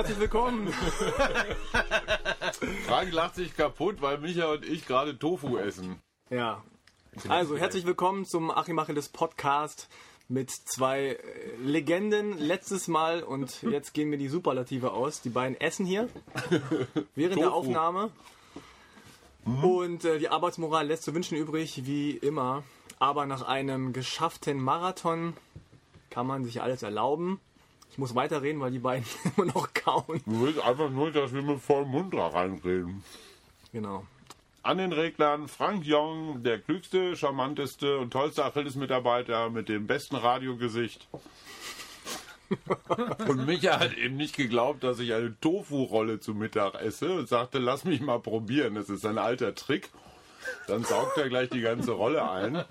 herzlich willkommen. Frank lacht sich kaputt, weil Micha und ich gerade Tofu essen. Ja. Also, herzlich willkommen zum Achim Achilles Podcast mit zwei äh, Legenden letztes Mal und jetzt gehen mir die Superlative aus. Die beiden essen hier während der Tofu. Aufnahme. Und äh, die Arbeitsmoral lässt zu wünschen übrig, wie immer. Aber nach einem geschafften Marathon kann man sich alles erlauben. Ich muss weiterreden, weil die beiden immer noch kauen. Du willst einfach nur, dass wir mit vollem Mund da reinreden. Genau. An den Reglern Frank Jong, der klügste, charmanteste und tollste Achilles-Mitarbeiter mit dem besten Radiogesicht. und Micha hat eben nicht geglaubt, dass ich eine Tofu-Rolle zu Mittag esse und sagte, lass mich mal probieren. Das ist ein alter Trick. Dann saugt er gleich die ganze Rolle ein.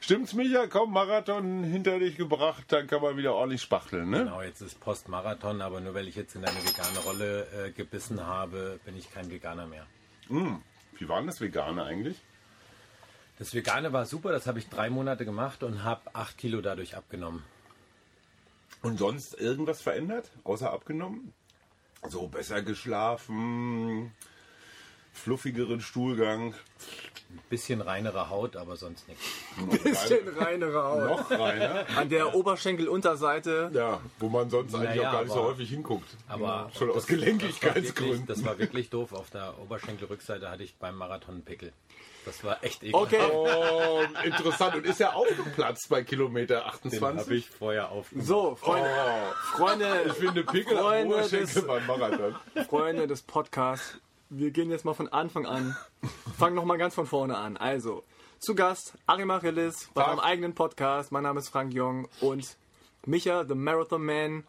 Stimmt's, Micha? Komm, Marathon hinter dich gebracht, dann kann man wieder ordentlich spachteln, ne? Genau, jetzt ist Postmarathon, aber nur weil ich jetzt in eine vegane Rolle äh, gebissen habe, bin ich kein Veganer mehr. Wie war denn das Vegane eigentlich? Das Vegane war super, das habe ich drei Monate gemacht und habe acht Kilo dadurch abgenommen. Und sonst irgendwas verändert, außer abgenommen? So besser geschlafen, fluffigeren Stuhlgang, Ein bisschen reinere Haut, aber sonst nichts. Bisschen reinere Haut. noch reiner. An der Oberschenkelunterseite Ja, wo man sonst eigentlich Naja, auch gar nicht so aber- häufig hinguckt. Aber Schon aus das- Das war, wirklich, Gelenkigkeitsgründen. das war wirklich doof. Auf der Oberschenkelrückseite hatte ich beim Marathon einen Pickel. Das war echt ekelhaft. Okay. Oh, interessant. Und ist ja aufgeplatzt bei Kilometer Den habe 28? ich vorher aufgemacht. So, Freunde, Oh, Freunde, ich finde Pickel am Freunde Oberschenkel des- beim Marathon. Freunde des Podcasts. Wir gehen jetzt mal von Anfang an. Fangen noch mal ganz von vorne an. Also, zu Gast Arim Achilles bei meinem eigenen Podcast. Mein Name ist Frank Jong und Micha, the Marathon Man.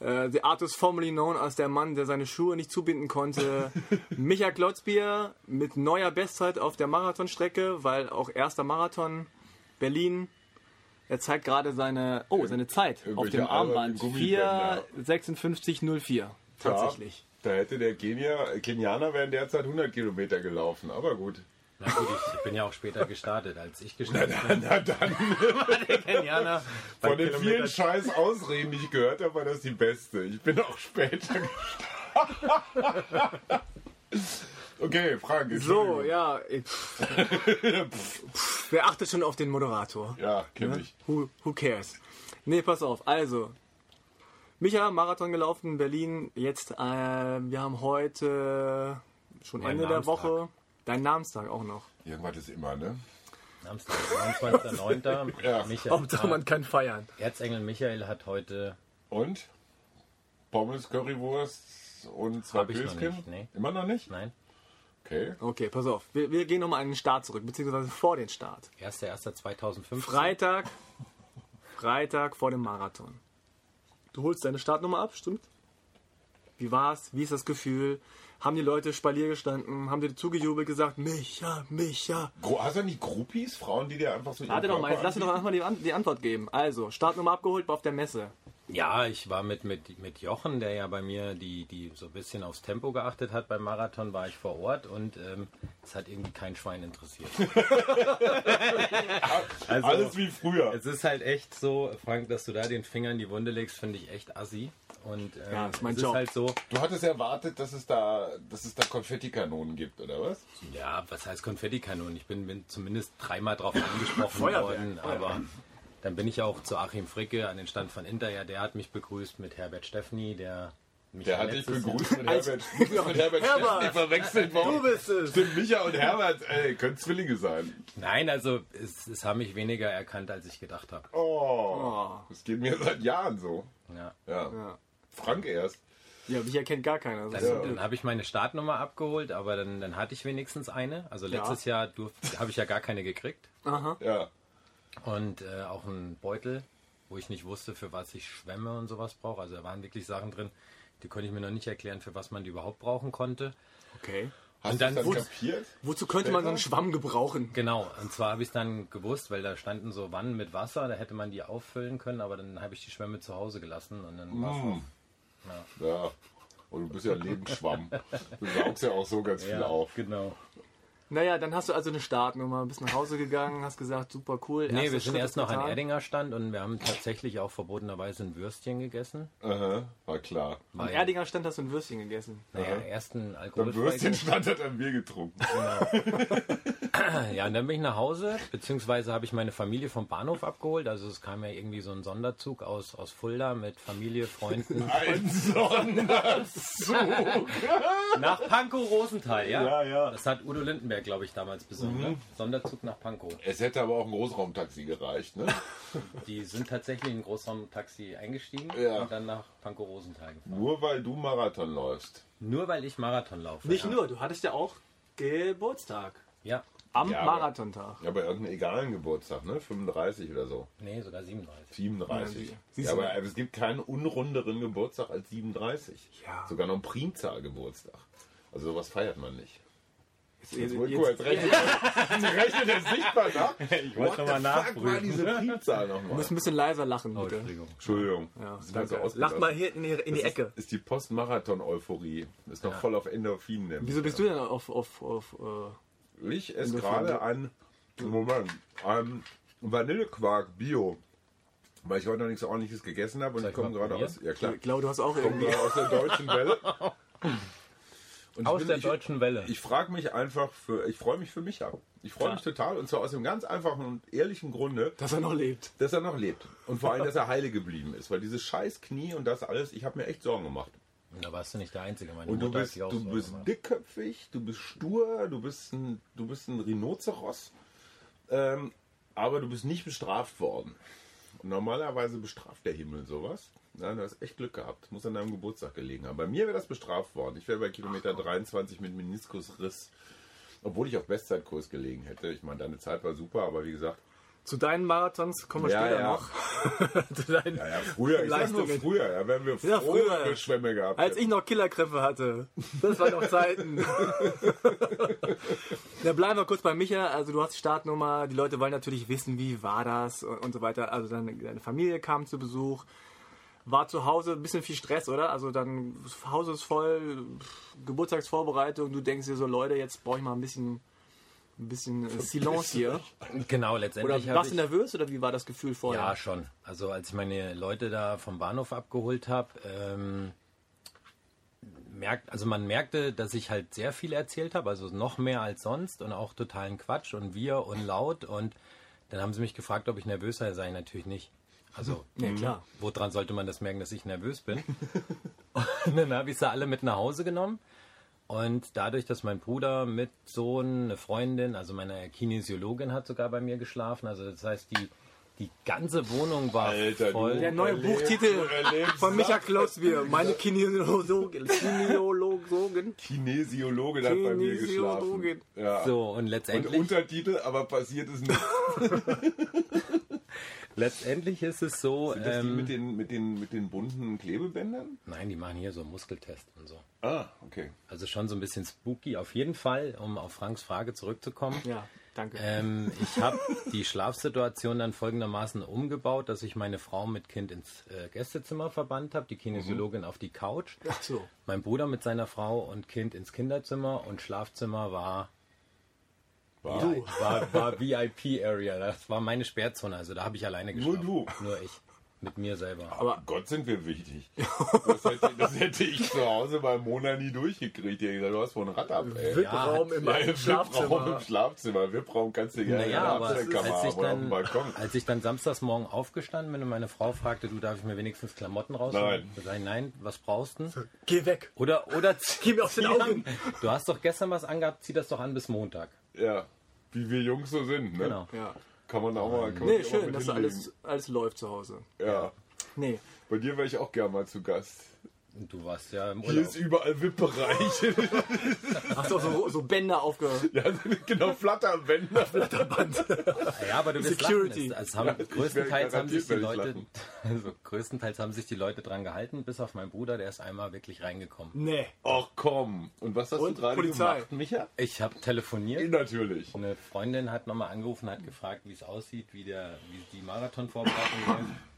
Äh, the artist formerly known als der Mann, der seine Schuhe nicht zubinden konnte. Micha Klotzbier mit neuer Bestzeit auf der Marathonstrecke, weil auch erster Marathon Berlin. Er zeigt gerade seine, oh, seine Zeit auf dem Armband. albernen Gummibänder. 4,56,04. Tatsächlich. Da hätte der Kenia, Kenianer wären derzeit 100 Kilometer gelaufen, aber gut. Na gut, ich, bin ja auch später gestartet. Als ich Na, gestartet na, na dann. bin, Kenianer, Von den Kilometer- vielen scheiß Ausreden, die ich gehört habe, war das die beste. Ich bin auch später gestartet. Okay, Frank. So, ja. ich- Pff, pff, wer achtet schon auf den Moderator? Ja, kenn ich. Who, who cares? Nee, pass auf. Also, Micha, Marathon gelaufen in Berlin. Jetzt, äh, wir haben heute schon Mein Ende der Namenstag. Woche. Dein Namenstag auch noch. Irgendwas ist immer, ne? Samstag, 29.09. Ja. Michael, Hauptsache, man kann feiern. Erzengel Michael hat heute Und? Pommes, Currywurst und zwei Hab ich noch Pilzchen? nicht, nee. Immer noch nicht? Nein, Okay. Okay, pass auf. Wir, wir gehen nochmal an den Start zurück, beziehungsweise vor den Start. 1.1.2015. Freitag, Freitag vor dem Marathon. Du holst deine Startnummer ab, stimmt? Wie war's? Wie ist das Gefühl? Haben die Leute Spalier gestanden? Haben dir zugejubelt gesagt, Micha, Micha? Hast du nicht Groupies? Frauen, die dir einfach so Warte doch mal, jetzt lass mir doch erstmal die, An- die Antwort geben. Also, Startnummer abgeholt, war auf der Messe. Ja, ich war mit, mit, mit Jochen, der ja bei mir die, die so ein bisschen aufs Tempo geachtet hat beim Marathon, war ich vor Ort und ähm, es hat irgendwie kein Schwein interessiert. also, Alles wie früher. es ist halt echt so, Frank, dass du da den Finger in die Wunde legst, finde ich echt assi. Und ähm, Ja, ist mein es Job. ist halt so, Du hattest erwartet, dass es da, dass es da Konfettikanonen gibt, oder was? ja, was heißt Konfettikanonen? Ich bin, bin zumindest dreimal drauf angesprochen worden, aber dann bin ich auch zu Achim Fricke an den Stand von Inter, ja, der hat mich begrüßt mit Herbert Steffni, der mich Der hat dich begrüßt mit Herbert, mit Herbert Herbert! Steffni verwechselt worden. Du bist es! Stimmt, Micha und Herbert, ey, können Zwillinge sein. Nein, also es, es haben mich weniger erkannt, als ich gedacht habe. Oh, Oh. das geht mir seit Jahren so. Ja. Ja. Ja, Frank erst. ja mich erkennt gar keiner. Das Dann, Ja. dann habe ich meine Startnummer abgeholt, aber dann, dann hatte ich wenigstens eine. Also letztes Jahr durfte- habe ich ja gar keine gekriegt. Aha. Ja. Und äh, auch einen Beutel, wo ich nicht wusste, für was ich Schwämme und sowas brauche. Also da waren wirklich Sachen drin, die konnte ich mir noch nicht erklären, für was man die überhaupt brauchen konnte. Okay. Hast Und du dann dann kapiert? Wozu könnte man so einen Schwamm gebrauchen? Genau, und zwar habe ich es dann gewusst, weil da standen so Wannen mit Wasser, da hätte man die auffüllen können, aber dann habe ich die Schwämme zu Hause gelassen und dann war Mm. Ja. Und du bist ja ein Lebensschwamm. Du saugst ja auch so ganz viel ja, auf. genau. Naja, dann hast du also eine Startnummer, bist nach Hause gegangen, hast gesagt, super cool. Nee, wir sind Schritt erst noch an. Erdinger Stand und wir haben tatsächlich auch verbotenerweise ein Würstchen gegessen. Aha, war klar. Am Erdinger Stand hast du ein Würstchen gegessen. Naja, erst ein Beim alkoholfreies. Würstchen stand hat er ein Bier getrunken. Ja, und dann bin ich nach Hause, beziehungsweise habe ich meine Familie vom Bahnhof abgeholt. Also es kam ja irgendwie so ein Sonderzug aus, aus Fulda mit Familie, Freunden Ein Sonderzug. nach Pankow Rosenthal, ja? Ja, ja. Das hat Udo Lindenberg, glaube ich, damals besorgt. Ne? Sonderzug nach Pankow. Es hätte aber auch ein Großraumtaxi gereicht, ne? Die sind tatsächlich in ein Großraumtaxi eingestiegen Ja. und dann nach Pankow Rosenthal gefahren. Nur weil du Marathon läufst. Nur weil ich Marathon laufe. Nicht ja. nur, du hattest ja auch Geburtstag. Ja, Am Ja, aber- Marathontag. Ja, bei irgendeinem egalen Geburtstag, ne? 35 oder so. nee, sogar 37. 37. Ja, Ja, aber es gibt keinen unrunderen Geburtstag als 37. Ja. Sogar noch ein Primzahlgeburtstag. Also sowas feiert man nicht. Jetzt, Jetzt, jetzt, guck, jetzt rechnet, jetzt rechnet er sichtbar nach. Ich wollte schon mal nachprüfen. war diese Primzahl du nochmal? musst ein bisschen leiser lachen, Oh, bitte. Entschuldigung. Entschuldigung. Ja, ist so. Lach mal hier in die, in die Das Ecke. Ist, ist die Post-Marathon-Euphorie. Ist noch voll auf Endorphinen. nämlich. Wieso bist du denn auf, auf, auf äh, Ich esse gerade ein, Moment, ein Vanillequark Bio. Weil ich heute noch nichts ordentliches gegessen habe und Soll ich komme gerade aus, ja klar, ich glaube, du hast auch irgendwie. aus der deutschen Welle. Und Aus ich der ich, deutschen Welle. Ich frage mich einfach für, ich freue mich für Micha. Ich freue Ja. mich total und zwar aus dem ganz einfachen und ehrlichen Grunde, Dass er noch lebt. dass er noch lebt. Und vor allem, dass er heile geblieben ist. Weil dieses scheiß Knie und das alles, ich habe mir echt Sorgen gemacht. Da warst du nicht der Einzige. Meine Und du Mutter hat bist, du bist gemacht. dickköpfig, du bist stur, du bist ein, du bist ein Rhinoceros, ähm, aber du bist nicht bestraft worden. Normalerweise bestraft der Himmel sowas. Ja, du hast echt Glück gehabt. Muss an deinem Geburtstag gelegen haben. Bei mir wäre das bestraft worden. Ich wäre bei Kilometer 23 mit Meniskusriss, obwohl ich auf Bestzeitkurs gelegen hätte. Ich meine, deine Zeit war super, aber wie gesagt, Zu deinen Marathons kommen wir Ja, später ja. noch. Zu deinen ja, ja früher, ich sag nur Leistungen. früher, ja, wenn wir Ja, früher früher. Schwämme gehabt Als hätten. ich noch Killerkräfte hatte. Das waren noch Zeiten. Da bleiben wir kurz bei Micha. Also du hast Startnummer. Die Leute wollen natürlich wissen, wie war das und, und so weiter. Also deine, deine Familie kam zu Besuch. War zu Hause ein bisschen viel Stress, oder? Also dann, Haus ist voll, Geburtstagsvorbereitung. Du denkst dir so, Leute, jetzt brauche ich mal ein bisschen, ein bisschen äh, Silence hier. Genau, Oder letztendlich habe warst du ich... nervös oder wie war das Gefühl vorher? Ja, schon. Also als ich meine Leute da vom Bahnhof abgeholt habe, ähm, merkt, also man merkte, dass ich halt sehr viel erzählt habe, also noch mehr als sonst und auch totalen Quatsch und wir und laut und dann haben sie mich gefragt, ob ich nervös sei, sei ich natürlich nicht. Also Ja, klar. woran sollte man das merken, dass ich nervös bin? und dann habe ich sie alle mit nach Hause genommen. Und dadurch, dass mein Bruder mit Sohn, eine Freundin, also meine Kinesiologin hat sogar bei mir geschlafen. Also das heißt, die, die ganze Wohnung war Alter, voll. Der neue Erlebt- Buchtitel von Micha. Klosbier. Meine Kinesiologin. Kinesiologin. Kinesiologe hat bei mir geschlafen. Kinesiologin. Ja. So, und Und letztendlich, Untertitel, aber passiert es nicht. letztendlich ist es so. Sind das die Ähm, mit den, mit, den, mit den bunten Klebebändern? nein, die machen hier so Muskeltest und so. Ah, okay. Also schon so ein bisschen spooky. Auf jeden Fall, um auf Franks Frage zurückzukommen. Ja, danke. Ähm, ich habe die Schlafsituation dann folgendermaßen umgebaut, dass ich meine Frau mit Kind ins äh, Gästezimmer verbannt habe, die Kinesiologin auf die Couch, Ach so. mein Bruder mit seiner Frau und Kind ins Kinderzimmer und Schlafzimmer war War. Ja, war, war VIP-Area. Das war meine Sperrzone. Also da habe ich alleine Nur geschlafen. du. Nur ich. Mit mir selber. Aber Gott sind wir wichtig. Das hätte, das hätte ich zu Hause bei Mona nie durchgekriegt. Die hat gesagt, du hast wohl ein Rad ab, ey. VIP-Raum im Ja, VIP-Raum Schlafzimmer. im Schlafzimmer. VIP-Raum kannst du gerne Naja, in der aber als Abstellkammer ich, haben oder auf dem dann, Balkon. als ich dann samstags morgen aufgestanden bin und meine Frau fragte, du darf ich mir wenigstens Klamotten rausholen? Nein. Sag ich, nein, was brauchst du? Geh weg. Oder, oder Geh mir aus den zieh Augen. an. Du hast doch gestern was angehabt, zieh das doch an bis Montag. Ja, wie wir Jungs so sind, ne? Genau. Ja. Kann man auch mal. Kann man Nee, schön, mit dass hinlegen. alles, alles läuft zu Hause. Ja. Nee. Bei dir wäre ich auch gern mal zu Gast. Und du warst ja im Hier Urlaub. ist überall VIP-Bereich. Hast du auch so, so Bänder aufge... ja, genau, Flatterbänder. Ja, aber du bist Security. lachen. Es haben, Ja, größtenteils, haben sich die Leute, also, größtenteils haben sich die Leute dran gehalten, bis auf meinen Bruder, der ist einmal wirklich reingekommen. Nee. Ach komm. Und was hast Und du gerade Polizei. gemacht, Micha? Ich habe telefoniert. Natürlich. Eine Freundin hat nochmal angerufen, hat gefragt, wie es aussieht, wie, der, wie die Marathonvorbereitung läuft.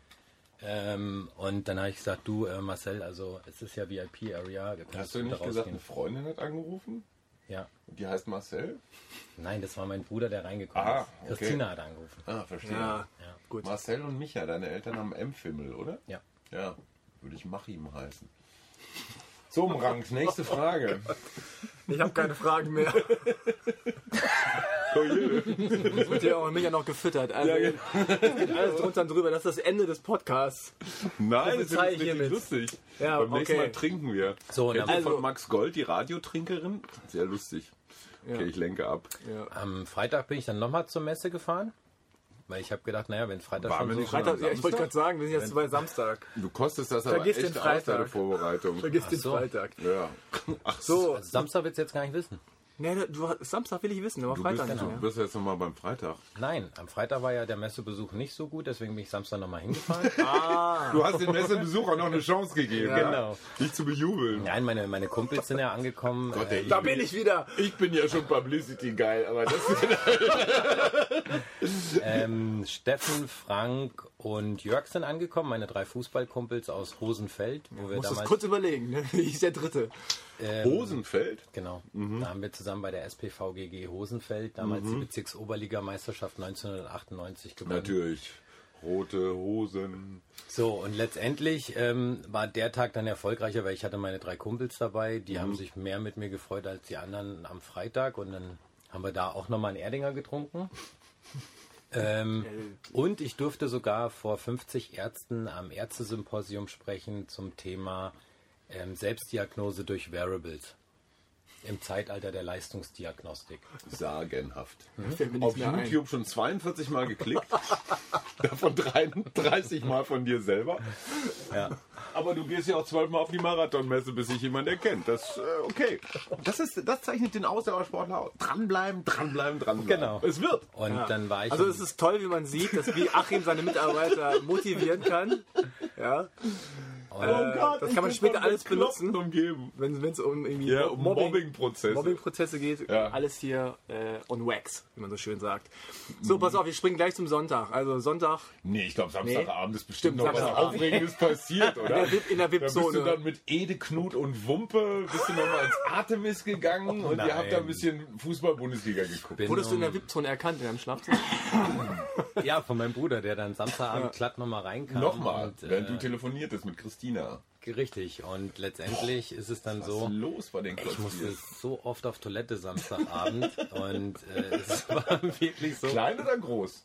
Ähm, und dann habe ich gesagt, du äh, Marcel, also es ist ja VIP-Area. Hast du nicht gesagt, eine Freundin hat angerufen? Ja. Und die heißt Marcel? Nein, das war mein Bruder, der reingekommen Ah, ist. okay. Christina hat angerufen. Ah, verstehe. Ja, gut. Marcel und Micha, deine Eltern haben M-Fimmel, oder? Ja. Ja, würde ich Machim heißen. So, Rank, nächste Frage. Ich habe keine Fragen mehr. Oh je. Das wird ja auch mega noch gefüttert. Also, Ja, geht alles drunter und drüber. Das ist das Ende des Podcasts. Nein, Das das ist hiermit. lustig. Ja, Beim nächsten okay. Mal trinken wir. So, Kennt also- von Max Gold, die Radiotrinkerin? Sehr lustig. Ja. Okay, ich lenke ab. Ja. Am Freitag bin ich dann nochmal zur Messe gefahren, weil ich habe gedacht, naja, wenn Freitag Waren schon so... Freitag, ja, ich wollte gerade sagen, wir sind jetzt bei Samstag. Du kostest das aber Vergiss echt den aus, Freitag. deine Vorbereitung. Vergiss den so. Freitag. Ja. Ach So, Also Samstag willst du jetzt gar nicht wissen. Nee, du, Samstag will ich wissen, aber Du Freitag bist, nicht du mehr. bist jetzt nochmal beim Freitag. Nein, am Freitag war ja der Messebesuch nicht so gut, deswegen bin ich Samstag nochmal hingefahren. Du hast den Messebesucher noch eine Chance gegeben, Ja. Genau. dich zu bejubeln. Nein, meine, meine Kumpels sind ja angekommen. Gott, äh, ey, Da bin ich wieder. Ich bin ja schon Publicity geil, aber das ähm, Steffen, Frank und Jörg sind angekommen, meine drei Fußballkumpels aus Hosenfeld, wo wir Muss das damals... kurz überlegen, ne? Wie ist der dritte? ähm, Hosenfeld. Genau. Da haben wir zusammen bei der SPVGG Hosenfeld damals die Bezirksoberligameisterschaft 1998 gewonnen. Natürlich. Rote Hosen. So, und letztendlich ähm, war der Tag dann erfolgreicher, weil ich hatte meine drei Kumpels dabei. Die haben sich mehr mit mir gefreut als die anderen am Freitag. Und dann haben wir da auch nochmal einen Erdinger getrunken. Ähm, und ich durfte sogar vor 50 Ärzten am Ärztesymposium sprechen zum Thema ähm, Selbstdiagnose durch Wearables im Zeitalter der Leistungsdiagnostik. Sagenhaft. Mir Auf mehr ein. YouTube schon 42 Mal geklickt. Davon 33 Mal von dir selber. Ja. Aber du gehst ja auch zwölfmal auf die Marathonmesse, bis sich jemand erkennt. Das, äh, okay. Das, ist, das zeichnet den Ausdauersportler aus. Dranbleiben, dranbleiben, dranbleiben. Genau. Es wird. Und dann war ich. Also es ist toll, wie man sieht, dass wie Achim seine Mitarbeiter motivieren kann. Ja, und, äh, Gott, das kann man später alles benutzen, umgeben. wenn es um irgendwie Ja, um Mobbing, Mobbingprozesse. Mobbingprozesse geht. Ja. Alles hier äh, on wax, wie man so schön sagt. So, pass auf, wir springen gleich zum Sonntag. Also Sonntag Nee, ich glaube, Samstagabend ist bestimmt Stimmt, noch was. Aufregendes passiert, oder? in der Da bist du VIP-Zone. dann mit Ede, Knut und Wumpe, bist du nochmal ins Artemis gegangen und ihr habt da ein bisschen Fußball-Bundesliga geguckt. bin wurdest du in der VIP-Zone erkannt in deinem Schlafzimmer? Ja, von meinem Bruder, der dann Samstagabend glatt nochmal reinkam. Nochmal, Und, während äh, du telefoniertest mit Christina. Richtig. Und letztendlich ist es dann Was so, ist los bei den ich musste so oft auf Toilette Samstagabend und äh, es war wirklich so Klein oder groß?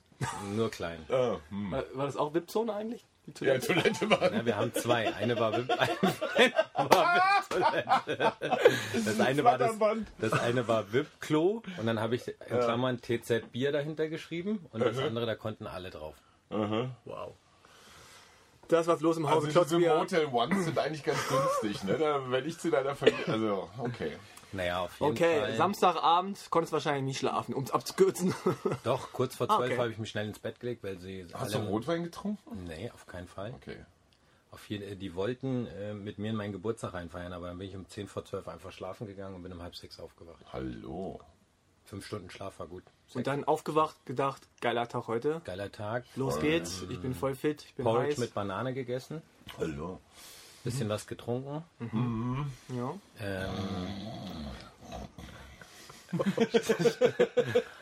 nur klein. Ah, hm. War, war das auch VIP-Zone eigentlich? Die Ja, Toilette? Toilette war. Ja, wir haben zwei. Eine war VIP, eine war VIP-Toilette. Das eine war das, das eine war VIP-Klo und dann habe ich in Klammern TZ Bier dahinter geschrieben und das andere, da konnten alle drauf. Wow. Das was los im Also Hause diese. Motel Ones sind eigentlich ganz günstig, ne? Da, wenn ich zu deiner Familie. Also, okay. Naja, auf jeden Okay, Fall. Samstagabend konntest wahrscheinlich nicht schlafen, um es abzukürzen. Doch, kurz vor zwölf okay. habe ich mich schnell ins Bett gelegt, weil sie Hast du alle... Rotwein getrunken? Nee, auf keinen Fall. Okay. Auf jeden, die wollten äh, mit mir in meinen Geburtstag reinfeiern, aber dann bin ich um 10 vor 12 einfach schlafen gegangen und bin um halb sechs aufgewacht. Hallo. Fünf Stunden Schlaf war gut. Und dann aufgewacht, gedacht, geiler Tag heute. Geiler Tag. Los geht's, ich bin voll fit, ich bin Porridge heiß. mit Banane gegessen, Hallo. bisschen was getrunken. ja. Ähm,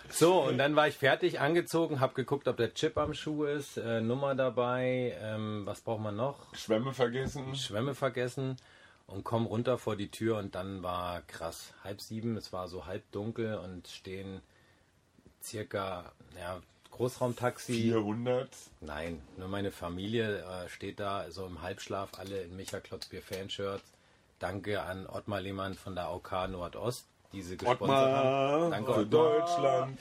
so, und dann war ich fertig, angezogen, habe geguckt, ob der Chip am Schuh ist, äh, Nummer dabei, ähm, was braucht man noch? Schwämme vergessen. Schwämme vergessen und komm runter vor die Tür und dann war krass. Halb sieben, es war so halb dunkel und stehen circa, ja, Großraumtaxi. 400. Nein, nur meine Familie äh, steht da so im Halbschlaf, alle in Micha Klotzbier Fanshirts. Danke an Ottmar Lehmann von der AOK Nordost, diese gesponsert haben. Danke für Ottmar. Deutschland.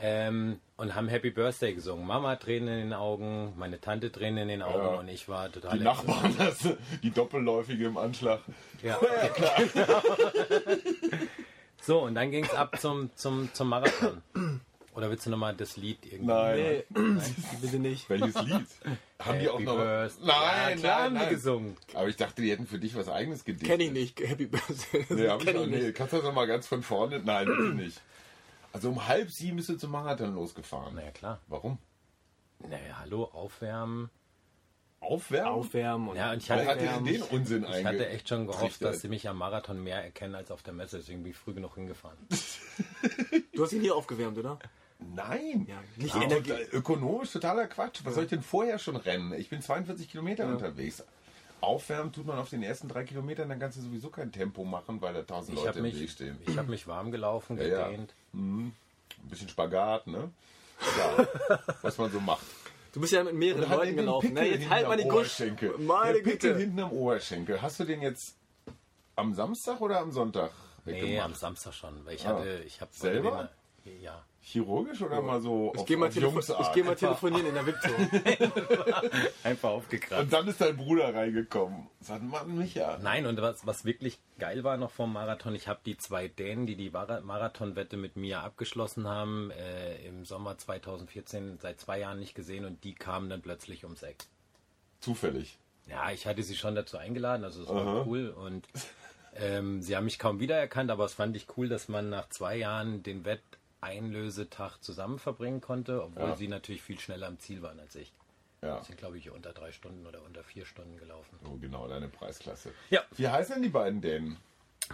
Ähm, und haben Happy Birthday gesungen. Mama Tränen in den Augen, meine Tante Tränen in den Augen Ja. und ich war total Die Nachbarn, das, die Doppelläufige im Anschlag. Ja, So, und dann ging es ab zum, zum, zum Marathon. Oder willst du nochmal das Lied irgendwie? Nein. Nee, bitte nicht. Welches Lied? Haben die auch noch. Birthday. Nein, ja, klar nein, haben die nein. gesungen. Aber ich dachte, die hätten für dich was eigenes gedichtet. Kenn ich nicht, Happy Birthday. Nee, hab ich Kenn auch, ich nee. nicht. Kannst du das noch mal ganz von vorne? Nein, bitte nicht. Also um halb sieben bist du zum Marathon losgefahren. Naja, klar. Warum? Naja, hallo, aufwärmen. Aufwärmen? Aufwärmen und Ja, und ich hatte, hat dir denn den Unsinn ich hatte echt schon gehofft, dass sie mich am Marathon mehr erkennen als auf der Messe. Deswegen bin ich früh genug hingefahren. Du hast ihn hier aufgewärmt, oder? Nein. Ja, nicht Ah, Energie. total- ökonomisch totaler Quatsch. Was soll ich denn vorher schon rennen? Ich bin 42 Kilometer unterwegs. Aufwärmen tut man auf den ersten drei Kilometern, dann kannst du sowieso kein Tempo machen, weil da tausend Ich Leute habe im Weg mich, stehen. ich hab mich warm gelaufen, Ja, ja. gedehnt. Ein bisschen Spagat, ne? Ja, was man so macht. Du bist ja mit mehreren Leuten gelaufen. Pickel Ne? Jetzt halt mal die. Oberschenkel. Meine Der Pickel Güte. hinten am Oberschenkel. Hast du den jetzt am Samstag oder am Sonntag Nee, am Samstag schon. Weil ich Ah. hatte, ich habe Selber? Ja. Chirurgisch oder mal so Ich auf, gehe mal, telefo Jungsart? ich geh mal telefonieren in der VIP-Tour. Einfach aufgekratzt. Und dann ist dein Bruder reingekommen. Sagt, Mann, Micha. Nein, und was, was wirklich geil war noch vom Marathon, ich habe die zwei Dänen, die die Mara- Marathonwette mit mir abgeschlossen haben, äh, im Sommer 2014 seit zwei Jahren nicht gesehen und die kamen dann plötzlich ums Eck. Zufällig. Ja, ich hatte sie schon dazu eingeladen, also es war Aha. cool und ähm, sie haben mich kaum wiedererkannt, aber es fand ich cool, dass man nach zwei Jahren den Wetteinlösetag zusammen verbringen konnte, obwohl Ja. sie natürlich viel schneller am Ziel waren als ich. Ja. Sie sind, glaube ich, unter drei Stunden oder unter vier Stunden gelaufen. Oh, genau, deine Preisklasse. Ja. Wie heißen denn die beiden Dänen?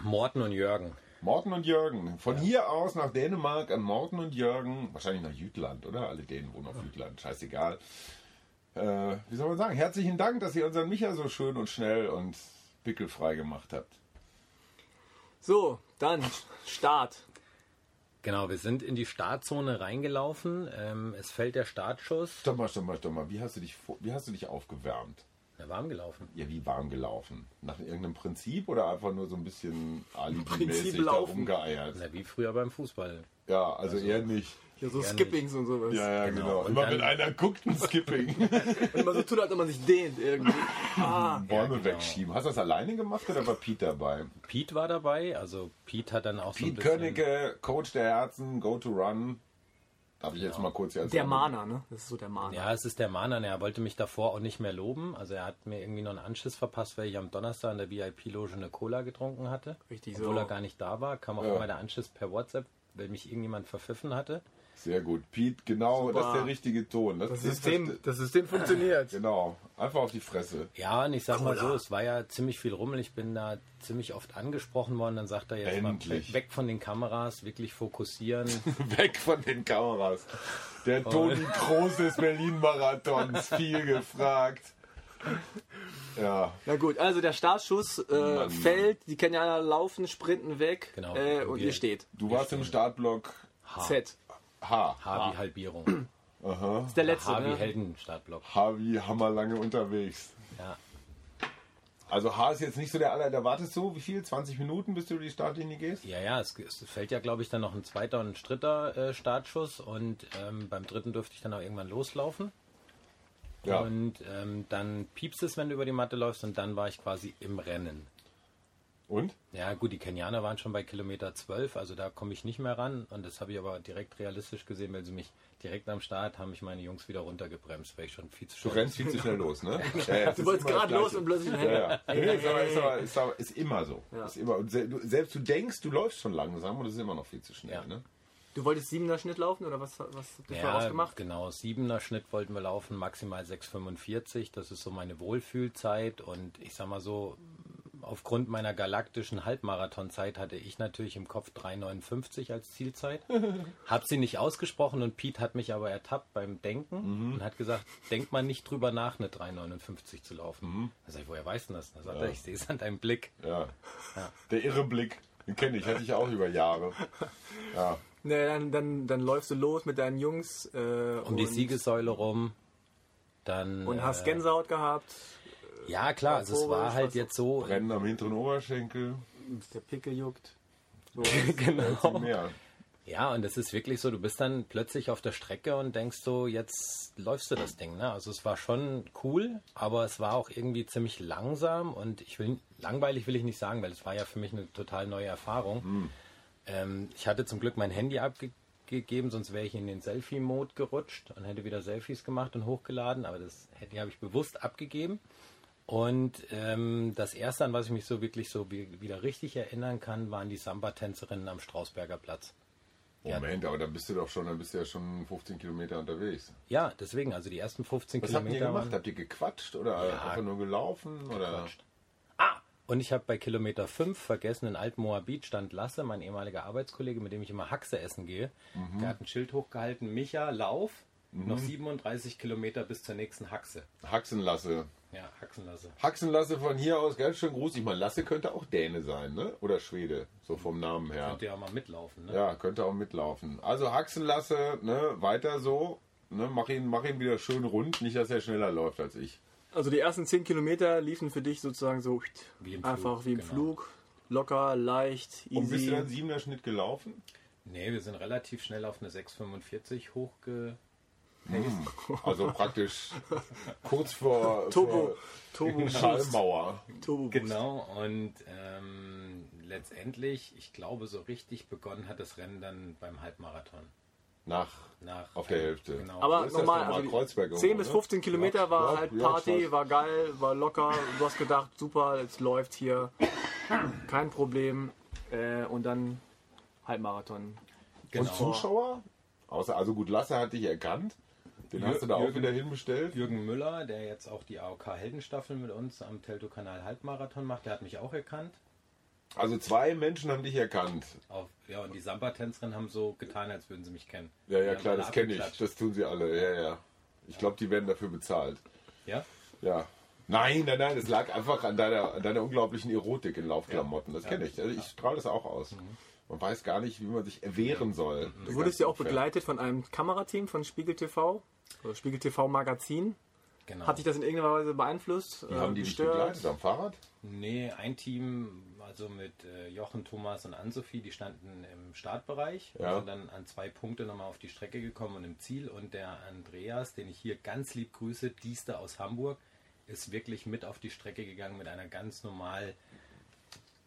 Morten und Jürgen. Morten und Jürgen. Von hier aus nach Dänemark an Morten und Jürgen. Wahrscheinlich nach Jütland, oder? Alle Dänen wohnen auf Jütland. Scheißegal. Äh, wie soll man sagen? Herzlichen Dank, dass ihr unseren Micha so schön und schnell und pickelfrei gemacht habt. So, dann Start. Genau, wir sind in die Startzone reingelaufen. Ähm, es fällt der Startschuss. Stopp mal, stopp mal, stopp mal. Wie hast du dich, wie hast du dich aufgewärmt? Na, warm gelaufen. Ja, wie warm gelaufen? Nach irgendeinem Prinzip oder einfach nur so ein bisschen alibimäßig da laufen. rumgeeiert? Na, wie früher beim Fußball. Ja, also, eher nicht. Ja, so Gerne Skippings und sowas. Ja, ja, Genau. genau. Und Immer wenn einer guckt, ein Skipping. Und man so tut, als ob man sich dehnt irgendwie. Ah, Bäume genau. wegschieben. Hast du das alleine gemacht oder war Pete dabei? Pete war dabei, also Pete hat dann auch so ein Pete bisschen... Königke, Coach der Herzen, Go to Run. Darf ich jetzt mal kurz hier als der Mana, ne? Das ist so der Mana. Ja, es ist der Mann, er wollte mich davor auch nicht mehr loben. Also er hat mir irgendwie noch einen Anschiss verpasst, weil ich am Donnerstag in der VIP-Loge eine Cola getrunken hatte. Richtig Obwohl so. er gar nicht da war, kam auch Ja. immer der Anschiss per WhatsApp, weil mich irgendjemand verpfiffen hatte. Sehr gut. Pete, genau, Super. das ist der richtige Ton. Das, Das System, das System funktioniert. Genau. Einfach auf die Fresse. Ja, und ich sag mal Cola. so, es war ja ziemlich viel Rummel. Ich bin da ziemlich oft angesprochen worden. Dann sagt er jetzt Endlich. mal weg von den Kameras, wirklich fokussieren. Weg von den Kameras. Der Toni Kroos des Berlin-Marathons. Viel gefragt. Ja. Na gut, also der Startschuss äh, Mann. fällt, die Kenianer laufen, sprinten weg Genau. äh, und ihr steht. Du warst im Startblock Z. H. H wie Halbierung. Aha. Das ist der letzte. H wie Ne? Heldenstartblock. H wie hammerlange unterwegs. Ja. Also H ist jetzt nicht so der aller, da wartest du, wie viel? 20 Minuten, bis du über die Startlinie gehst? Ja, ja, es, es fällt ja, glaube ich, dann noch ein zweiter und ein dritter äh, Startschuss und ähm, beim dritten dürfte ich dann auch irgendwann loslaufen. Ja. Und ähm, dann piepst es, wenn du über die Matte läufst und dann war ich quasi im Rennen. Und? Ja, gut, die Kenianer waren schon bei Kilometer 12, also da komme ich nicht mehr ran. Und das habe ich aber direkt realistisch gesehen, weil sie mich direkt am Start haben mich meine Jungs wieder runtergebremst, weil ich schon viel zu Du schnell rennst viel zu schnell los, ne? Ja, ja, es Du ist wolltest gerade los und plötzlich Ja, ja. Nee, ist, aber, ist, aber, ist, aber, ist immer so. Ja. Ist immer, du, selbst du denkst, du läufst schon langsam und es ist immer noch viel zu schnell. Ja. Ne? Du wolltest siebener Schnitt laufen oder was, was habt ihr Ja, vorausgemacht? genau. Siebener Schnitt wollten wir laufen, maximal 6,45. Das ist so meine Wohlfühlzeit. Und ich sag mal so, aufgrund meiner galaktischen Halbmarathonzeit hatte ich natürlich im Kopf 3,59 als Zielzeit. Hab sie nicht ausgesprochen und Pete hat mich aber ertappt beim Denken und hat gesagt, denk mal nicht drüber nach, eine 3,59 zu laufen. Da sag ich, woher weißt du das? Da sagt er, ich sehe es an deinem Blick. Ja. Der irre Blick, den kenne ich, hatte ich auch über Jahre. Ja. Ne, dann, dann, dann läufst du los mit deinen Jungs äh, Um die Siegessäule rum. Dann, und hast äh, Gänsehaut gehabt. Ja, klar, also es war halt jetzt so. Rennen am hinteren Oberschenkel. Der Pickel juckt. So. genau. Ja, und es ist wirklich so, du bist dann plötzlich auf der Strecke und denkst so, jetzt läufst du das Ding. Ne? Also es war schon cool, aber es war auch irgendwie ziemlich langsam und ich will langweilig will ich nicht sagen, weil es war ja für mich eine total neue Erfahrung. Ähm, ich hatte zum Glück mein Handy abgegeben, sonst wäre ich in den Selfie-Mode gerutscht und hätte wieder Selfies gemacht und hochgeladen, aber das Handy habe ich bewusst abgegeben. Und ähm, das erste, an was ich mich so wirklich so wie, wieder richtig erinnern kann, waren die Samba-Tänzerinnen am Strausberger Platz. Moment, aber dann bist du doch schon, dann bist du ja schon 15 Kilometer unterwegs. Ja, deswegen, also die ersten 15 Was habt ihr Kilometer. gemacht? waren- Habt ihr gequatscht oder einfach nur gelaufen? Oder? Ah, und ich habe bei Kilometer 5 vergessen, in Altmoabit stand Lasse, mein ehemaliger Arbeitskollege, mit dem ich immer Haxe essen gehe. Der hat ein Schild hochgehalten, Micha, lauf, noch 37 Kilometer bis zur nächsten Haxe. Haxenlasse. Ja, Haxenlasse. Haxenlasse von hier aus ganz schön groß. Ich meine, Lasse könnte auch Däne sein, ne? Oder Schwede, so vom Namen her. Könnt ihr auch mal mitlaufen, ne? Ja, könnte auch mitlaufen. Also Haxenlasse, ne? Weiter so. Ne? Mach, ihn, mach ihn wieder schön rund, nicht, dass er schneller läuft als ich. Also die ersten 10 Kilometer liefen für dich sozusagen so Wie im einfach Flug, wie im genau. Flug. Locker, leicht, Und bist du easy. dann siebener Schnitt gelaufen? Nee, wir sind relativ schnell auf eine 6,45 hochge... Also praktisch kurz vor, Turbo, vor Turbo, Schallmauer. Turbo. Genau, und ähm, letztendlich, ich glaube, so richtig begonnen hat das Rennen dann beim Halbmarathon. Nach Nach, auf der Hälfte. Genau. Aber normal, nochmal? also die Kreuzberg 10 irgendwo, bis ne? 15 Kilometer Ja, war ja, halt ja, Party, weiß. war geil, war locker. Du hast gedacht, super, jetzt läuft hier, kein Problem. Äh, und dann Halbmarathon. Und Genau. Zuschauer? Außer, also gut, Lasse hat dich erkannt. Den hast du da auch Jürgen- wieder hinbestellt. Jürgen Müller, der jetzt auch die AOK Heldenstaffel mit uns am Telto-Kanal Halbmarathon macht, der hat mich auch erkannt. Also zwei Menschen haben dich erkannt. Auf, ja, und die Samba-Tänzerinnen haben so getan, als würden sie mich kennen. Ja, ja, klar, das kenne ich. Das tun sie alle. Ja, ja. Ich glaube, die werden dafür bezahlt. Ja? Ja. Nein, nein, nein, es lag einfach an deiner, an deiner unglaublichen Erotik in Laufklamotten. Das kenne ich. Also ich strahle das auch aus. Man weiß gar nicht, wie man sich erwehren soll. Du wurdest ja auch begleitet von einem Kamerateam von Spiegel TV, oder Spiegel TV Magazin. Genau. Hat dich das in irgendeiner Weise beeinflusst? Äh, haben die dich gestört? begleitet? Am Fahrrad? Nee, ein Team, also mit äh, Jochen, Thomas und Ann-Sophie, die standen im Startbereich Ja. und sind dann an zwei Punkte nochmal auf die Strecke gekommen und im Ziel. Und der Andreas, den ich hier ganz lieb grüße, Diester aus Hamburg, ist wirklich mit auf die Strecke gegangen mit einer ganz normal,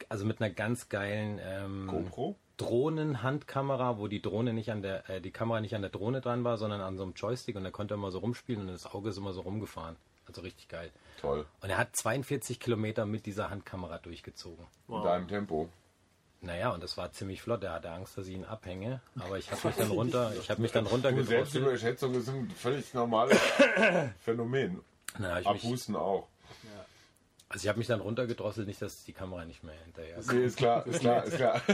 also mit einer ganz geilen ähm, GoPro? Drohnenhandkamera, wo die Drohne nicht an der, äh, die Kamera nicht an der Drohne dran war, sondern an so einem Joystick und er konnte immer so rumspielen und das Auge ist immer so rumgefahren. Also richtig geil. Toll. Und er hat 42 Kilometer mit dieser Handkamera durchgezogen. In deinem Tempo. Naja, und das war ziemlich flott. Er hatte Angst, dass ich ihn abhänge. Aber ich habe mich dann runter, ich habe mich dann runtergedrosselt. Selbstüberschätzung ist ein völlig normales Phänomen. Na, mich, Abhusten auch. Also ich habe mich dann runtergedrosselt, nicht, dass die Kamera nicht mehr hinterher ist. Nee, ist klar, ist klar, ist klar.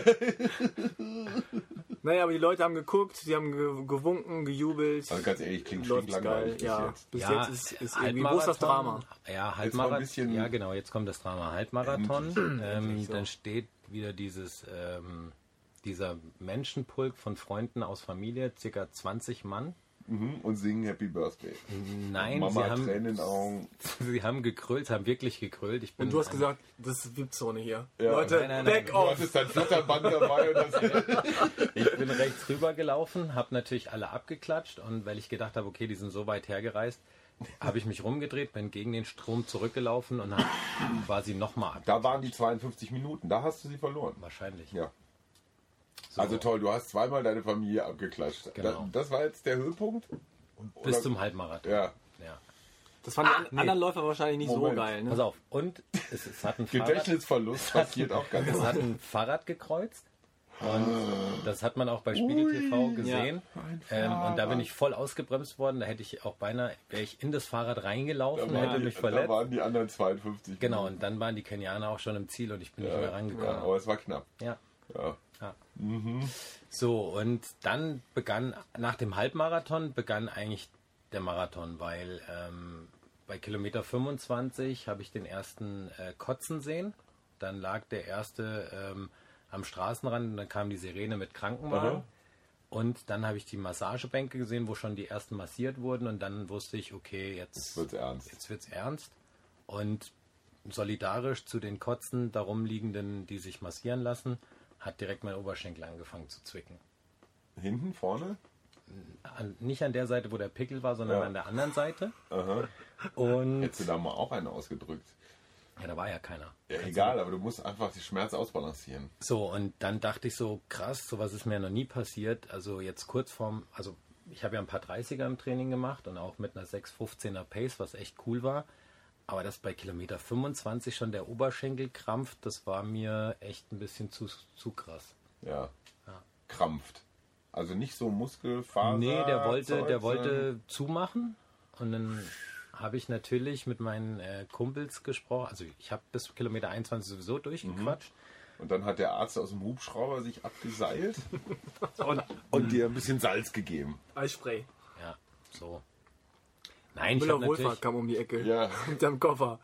Naja, aber die Leute haben geguckt, sie haben ge gewunken, gejubelt. Also ganz ehrlich, klingt Läuft's stinklangweilig bis Ja, jetzt. bis Ja, jetzt ist, ist irgendwie, wo ist das Drama? Ja, mal ein Halbmarathon. bisschen- Ja, genau, jetzt kommt das Drama. Halbmarathon. ähm, so. Dann steht wieder dieses, ähm, dieser Menschenpulk von Freunden aus Familie, circa 20 Mann. Mhm, Und singen Happy Birthday. Nein, Mama sie haben, Tränen in den Augen. sie haben gekrölt, haben wirklich gekrölt. Ich bin Und du hast gesagt, das ist VIP-Zone hier. Ja. Leute, Nein, nein, nein. back Du off! hattest dein Flatterband dabei und das Ich bin rechts rüber gelaufen, habe natürlich alle abgeklatscht und weil ich gedacht habe, okay, die sind so weit hergereist, habe ich mich rumgedreht, bin gegen den Strom zurückgelaufen und habe quasi nochmal ab. Da waren die 52 Minuten, da hast du sie verloren. Wahrscheinlich. Ja. So, Also toll, du hast zweimal deine Familie abgeklatscht. Genau. Da- Das war jetzt der Höhepunkt? bis Oder- zum Halbmarathon. Ja. Ja. Das fanden die an- nee. anderen Läufer wahrscheinlich nicht Moment. so geil. Pass Ne? auf. Und es, es hat ein Fahrrad, Gedächtnisverlust passiert auch ganz es hat ein Fahrrad gekreuzt. Und das hat man auch bei Spiegel TV gesehen. Ähm, und da bin ich voll ausgebremst worden. Da hätte ich auch beinahe, wäre ich in das Fahrrad reingelaufen, Da hätte waren, mich die, da verletzt. waren die anderen 52 Genau, und dann waren die Kenianer auch schon im Ziel und ich bin nicht mehr Ja, rangekommen. aber es war knapp. Ja. Ja. Ja. So, und dann begann, nach dem Halbmarathon begann eigentlich der Marathon, weil ähm, bei Kilometer 25 habe ich den ersten äh, Kotzen sehen. Dann lag der erste ähm, am Straßenrand und dann kam die Sirene mit Krankenwagen. Aha. Und dann habe ich die Massagebänke gesehen, wo schon die ersten massiert wurden. Und dann wusste ich, okay, jetzt Wird's ernst. jetzt wird's ernst. Und solidarisch zu den Kotzen darum liegenden, die sich massieren lassen, hat direkt mein Oberschenkel angefangen zu zwicken. Hinten, vorne? An, nicht an der Seite, wo der Pickel war, sondern Ja. an der anderen Seite. Aha. Und Hättest du da mal auch einen ausgedrückt. ja, da war ja keiner. Ja, egal, aber du musst einfach die Schmerz ausbalancieren. So, und dann dachte ich so, krass, sowas ist mir noch nie passiert. Also jetzt kurz vorm, also ich habe ja ein paar 30er im Training gemacht und auch mit einer 6,15er Pace, was echt cool war. Aber dass bei Kilometer 25 schon der Oberschenkel krampft, das war mir echt ein bisschen zu, zu krass. Ja. Ja. Krampft. Also nicht so Muskelfaser. Nee, der wollte, Zeug, der wollte zumachen und dann habe ich natürlich mit meinen äh, Kumpels gesprochen. Also ich habe bis Kilometer 21 sowieso durchgequatscht. Und dann hat der Arzt aus dem Hubschrauber sich abgeseilt und, und dir ein bisschen Salz gegeben. Eisspray. Ja, so. Nein, ich Müller Wohlfahrt natürlich... kam um die Ecke. Ja. Mit deinem Koffer.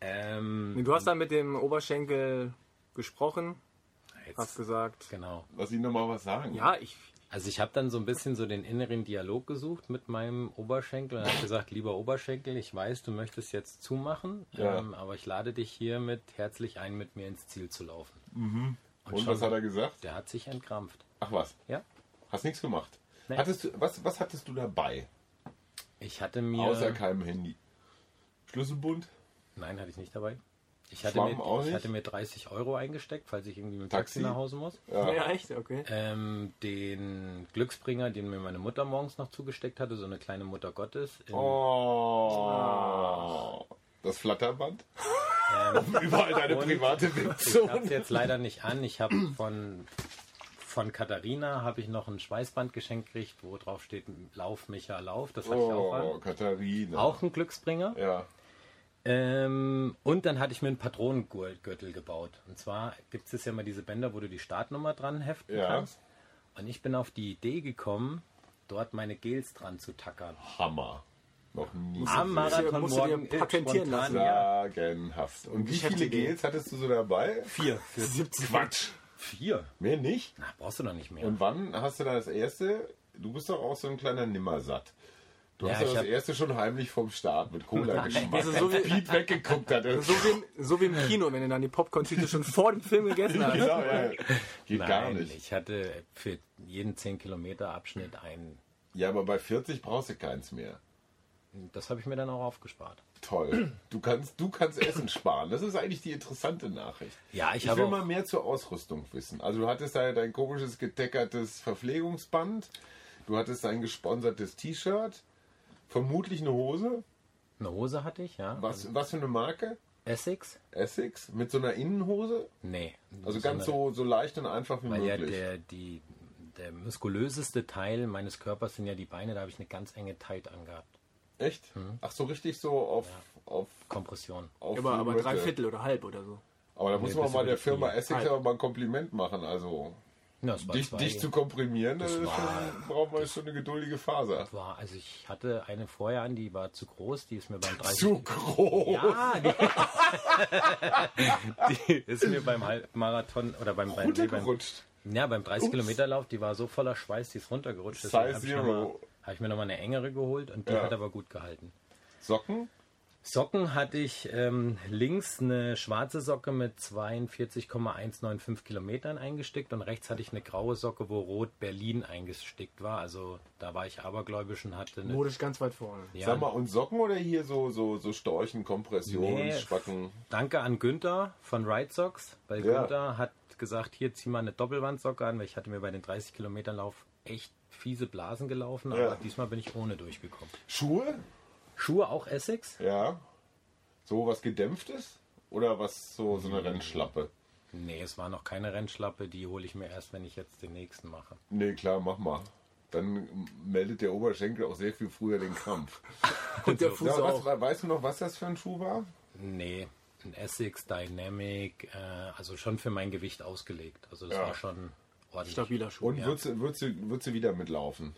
Ähm, Du hast dann mit dem Oberschenkel gesprochen, jetzt, hast gesagt, genau. Lass ihn noch mal was sagen. ja, ich, Also ich habe dann so ein bisschen so den inneren Dialog gesucht mit meinem Oberschenkel und habe gesagt, lieber Oberschenkel, ich weiß, du möchtest jetzt zumachen, Ja. ähm, aber ich lade dich hiermit herzlich ein, mit mir ins Ziel zu laufen. Und schon- was hat er gesagt? Der hat sich entkrampft. Ach was, Ja. hast nichts gemacht. Nee. Hattest du, was, was hattest du dabei? Ich hatte mir... Außer keinem Handy. Schlüsselbund? Nein, hatte ich nicht dabei. Ich hatte, Schwamm mir, ich nicht? hatte mir 30 Euro eingesteckt, falls ich irgendwie mit dem Taxi, Taxi? nach Hause muss. Ja. ja, echt, okay. Ähm, den Glücksbringer, den mir meine Mutter morgens noch zugesteckt hatte, so eine kleine Mutter Gottes. in- Oh. Das Flatterband? ähm, Überall deine private Ich habe jetzt leider nicht an. Ich habe von, von Katharina habe ich noch ein Schweißband geschenkt gekriegt, wo drauf steht Lauf Micha Lauf. Das hatte ich auch Oh, an. Katharina. Auch ein Glücksbringer. Ja. Ähm, und dann hatte ich mir einen Patronengürtel gebaut. Und zwar gibt es ja immer diese Bänder, wo du die Startnummer dran heften Ja. kannst. Und ich bin auf die Idee gekommen, dort meine Gels dran zu tackern. Hammer. Noch nie. Am Marathon musst du dir morgen patentieren lassen. Sagenhaft. Und wie viele. Gels hattest du so dabei? Vier. Für 70 Quatsch. Vier. Mehr nicht? Na, brauchst du doch nicht mehr. Und wann hast du da das erste? Du bist doch auch so ein kleiner Nimmersatt. Du Ja, hast ja das hab- erste schon heimlich vom Start mit Cola-Geschmack. Also so wie- Piet weggeguckt hat. So wie, im, so wie im Kino, wenn du dann die Popcorn-Tüte schon vor dem Film gegessen hast. genau, ja. Geht Nein, gar nicht. ich hatte für jeden 10 Kilometer Abschnitt einen. Ja, aber bei 40 brauchst du keins mehr. Das habe ich mir dann auch aufgespart. Toll. Du kannst, du kannst Essen sparen. Das ist eigentlich die interessante Nachricht. Ja, ich Ich habe will mal mehr zur Ausrüstung wissen. Also du hattest da dein komisches geteckertes Verpflegungsband. Du hattest ein gesponsertes T-Shirt. Vermutlich eine Hose. Eine Hose hatte ich, ja. Was, was für eine Marke? Essex? Essex? Mit so einer Innenhose? Nee. Also So ganz so, so leicht und einfach wie Weil ja möglich. der, die, der muskulöseste Teil meines Körpers sind ja die Beine, da habe ich eine ganz enge Tight angehabt. Echt? Ach so, richtig so auf, auf, Kompression. auf Aber, aber drei Viertel oder halb oder so. Aber da muss Nee, man bis mal der Firma Knie. Essex Halb. aber mal ein Kompliment machen. Also Ja, dich, zwei- dich zu komprimieren, das Das ist war- schon, braucht man schon eine geduldige Faser. war, also ich hatte eine vorher an, die war zu groß, die ist mir beim 30 Zu groß. Ja, die, die ist mir beim Halbmarathon oder beim, beim, nee, beim, ja, beim 30 Kilometer Lauf, die war so voller Schweiß, die ist runtergerutscht. Size Deswegen habe ich, mir nochmal eine engere geholt und die Ja. hat aber gut gehalten. Socken? Socken hatte ich ähm, links eine schwarze Socke mit 42,195 Kilometern eingestickt und rechts hatte ich eine graue Socke, wo rot Berlin eingestickt war. Also da war ich abergläubisch und hatte eine. Modisch ganz weit vorne. Ja, Sag mal, und Socken oder hier so, so, so Storchen, Kompressionen, Nee. Spacken? Danke an Günther von Ride Socks, weil Ja. Günther hat gesagt, hier zieh mal eine Doppelwandsocke an, weil ich hatte mir bei den 30 Kilometern Lauf echt fiese Blasen gelaufen, Ja. aber diesmal bin ich ohne durchgekommen. Schuhe? Schuhe auch Essex? Ja. So was Gedämpftes? Oder was so, so eine Rennschlappe? Nee, es war noch keine Rennschlappe, die hole ich mir erst, wenn ich jetzt den nächsten mache. Nee, klar, mach mal. Dann meldet der Oberschenkel auch sehr viel früher den Krampf. Und der Fuß Ja, auch. was, weißt du noch, was das für ein Schuh war? Nee, ein Essex Dynamic, äh, also schon für mein Gewicht ausgelegt. Also das Ja. war schon ordentlich. Stabiler Schuh. Und würdest, du- würdest, du, würdest du wieder mitlaufen?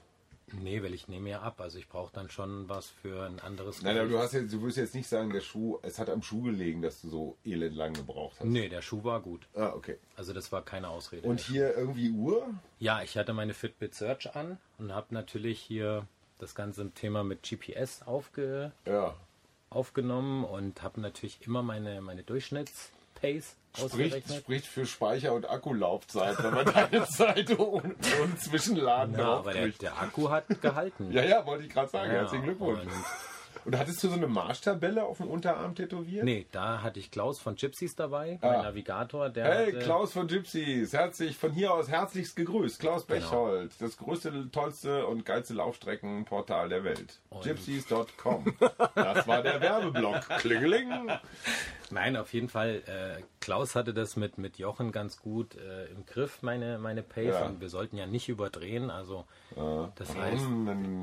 Nee, weil ich nehme ja ab. Also ich brauche dann schon was für ein anderes Nein, aber du, hast jetzt, du wirst jetzt nicht sagen, der Schuh, es hat am Schuh gelegen, dass du so elend lang gebraucht hast. Nee, der Schuh war gut. Ah, okay. Also das war keine Ausrede. Und hier irgendwie Uhr? Ja, ich hatte meine Fitbit Search an und habe natürlich hier das ganze Thema mit GPS aufge, Ja. aufgenommen und habe natürlich immer meine, meine Durchschnittspace Spricht, spricht für Speicher- und Akkulaufzeit, wenn man deine Zeit ohne, ohne Zwischenladen Ja, aber der, der Akku hat gehalten. Ja, ja, wollte ich gerade sagen. Ja, Herzlichen Glückwunsch. und- hattest du so eine Marschtabelle auf dem Unterarm tätowiert? Nee, da hatte ich Klaus von Gypsies dabei, Ah. mein Navigator. Der Hey, hatte, Klaus von Gypsies, herzlich von hier aus herzlichst gegrüßt. Klaus Genau. Bechhold, das größte, tollste und geilste Laufstreckenportal der Welt. Gypsies.com. Das war der Werbeblock. Klingeling. Nein, auf jeden Fall. Äh, Klaus hatte das mit, mit Jochen ganz gut äh, im Griff, meine, meine Pace. Ja. Und wir sollten ja nicht überdrehen. Also, Ja. das heißt,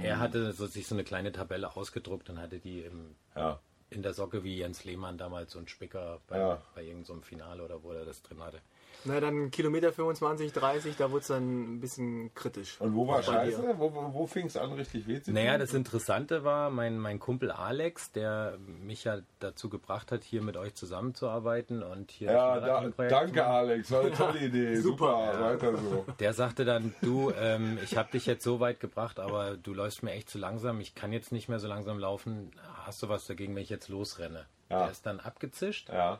er hatte so, sich so eine kleine Tabelle ausgedruckt und hatte die im, Ja. in der Socke wie Jens Lehmann damals so ein Spicker bei, bei irgendeinem so Finale oder wo er das drin hatte. Na, dann Kilometer 25, 30, da wurde es dann ein bisschen kritisch. Und wo war Auch bei dir. Scheiße? Wo, wo, wo fing es an, richtig weh zu Naja, tun? das Interessante war, mein, mein Kumpel Alex, der mich ja dazu gebracht hat, hier mit euch zusammenzuarbeiten und hier Ja, da, danke machen. Alex, war eine tolle Idee. Super, Super. weiter so. Der sagte dann, du, ähm, ich habe dich jetzt so weit gebracht, aber du läufst mir echt zu langsam. Ich kann jetzt nicht mehr so langsam laufen. Hast du was dagegen, wenn ich jetzt losrenne? Ja. Der ist dann abgezischt Ja,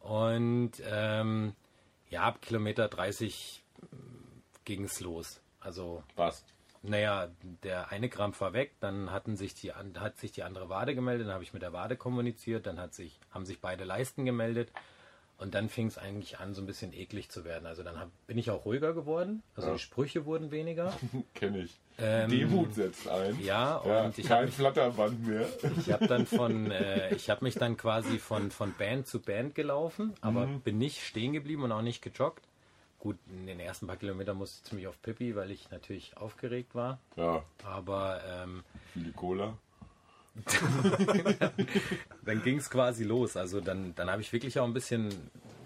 und ähm, ja, ab Kilometer 30 ging es los. Also, was? naja, der eine Krampf war weg, dann hatten sich die, hat sich die andere Wade gemeldet, dann habe ich mit der Wade kommuniziert, dann hat sich, haben sich beide Leisten gemeldet und dann fing es eigentlich an, so ein bisschen eklig zu werden. Also dann hab, bin ich auch ruhiger geworden, also Ja. die Sprüche wurden weniger. Kenne ich. Ähm, Demut setzt ein. ja, Ja, und ich kein habe Flatterband mehr. ich hab dann von, äh, ich habe mich dann quasi von, von Band zu Band gelaufen, aber Mhm. bin nicht stehen geblieben und auch nicht gejoggt. Gut, in den ersten paar Kilometern musste ich ziemlich auf Pippi, weil ich natürlich aufgeregt war. Ja, Aber ähm, viele Cola. dann ging es quasi los. Also dann, dann habe ich wirklich auch ein bisschen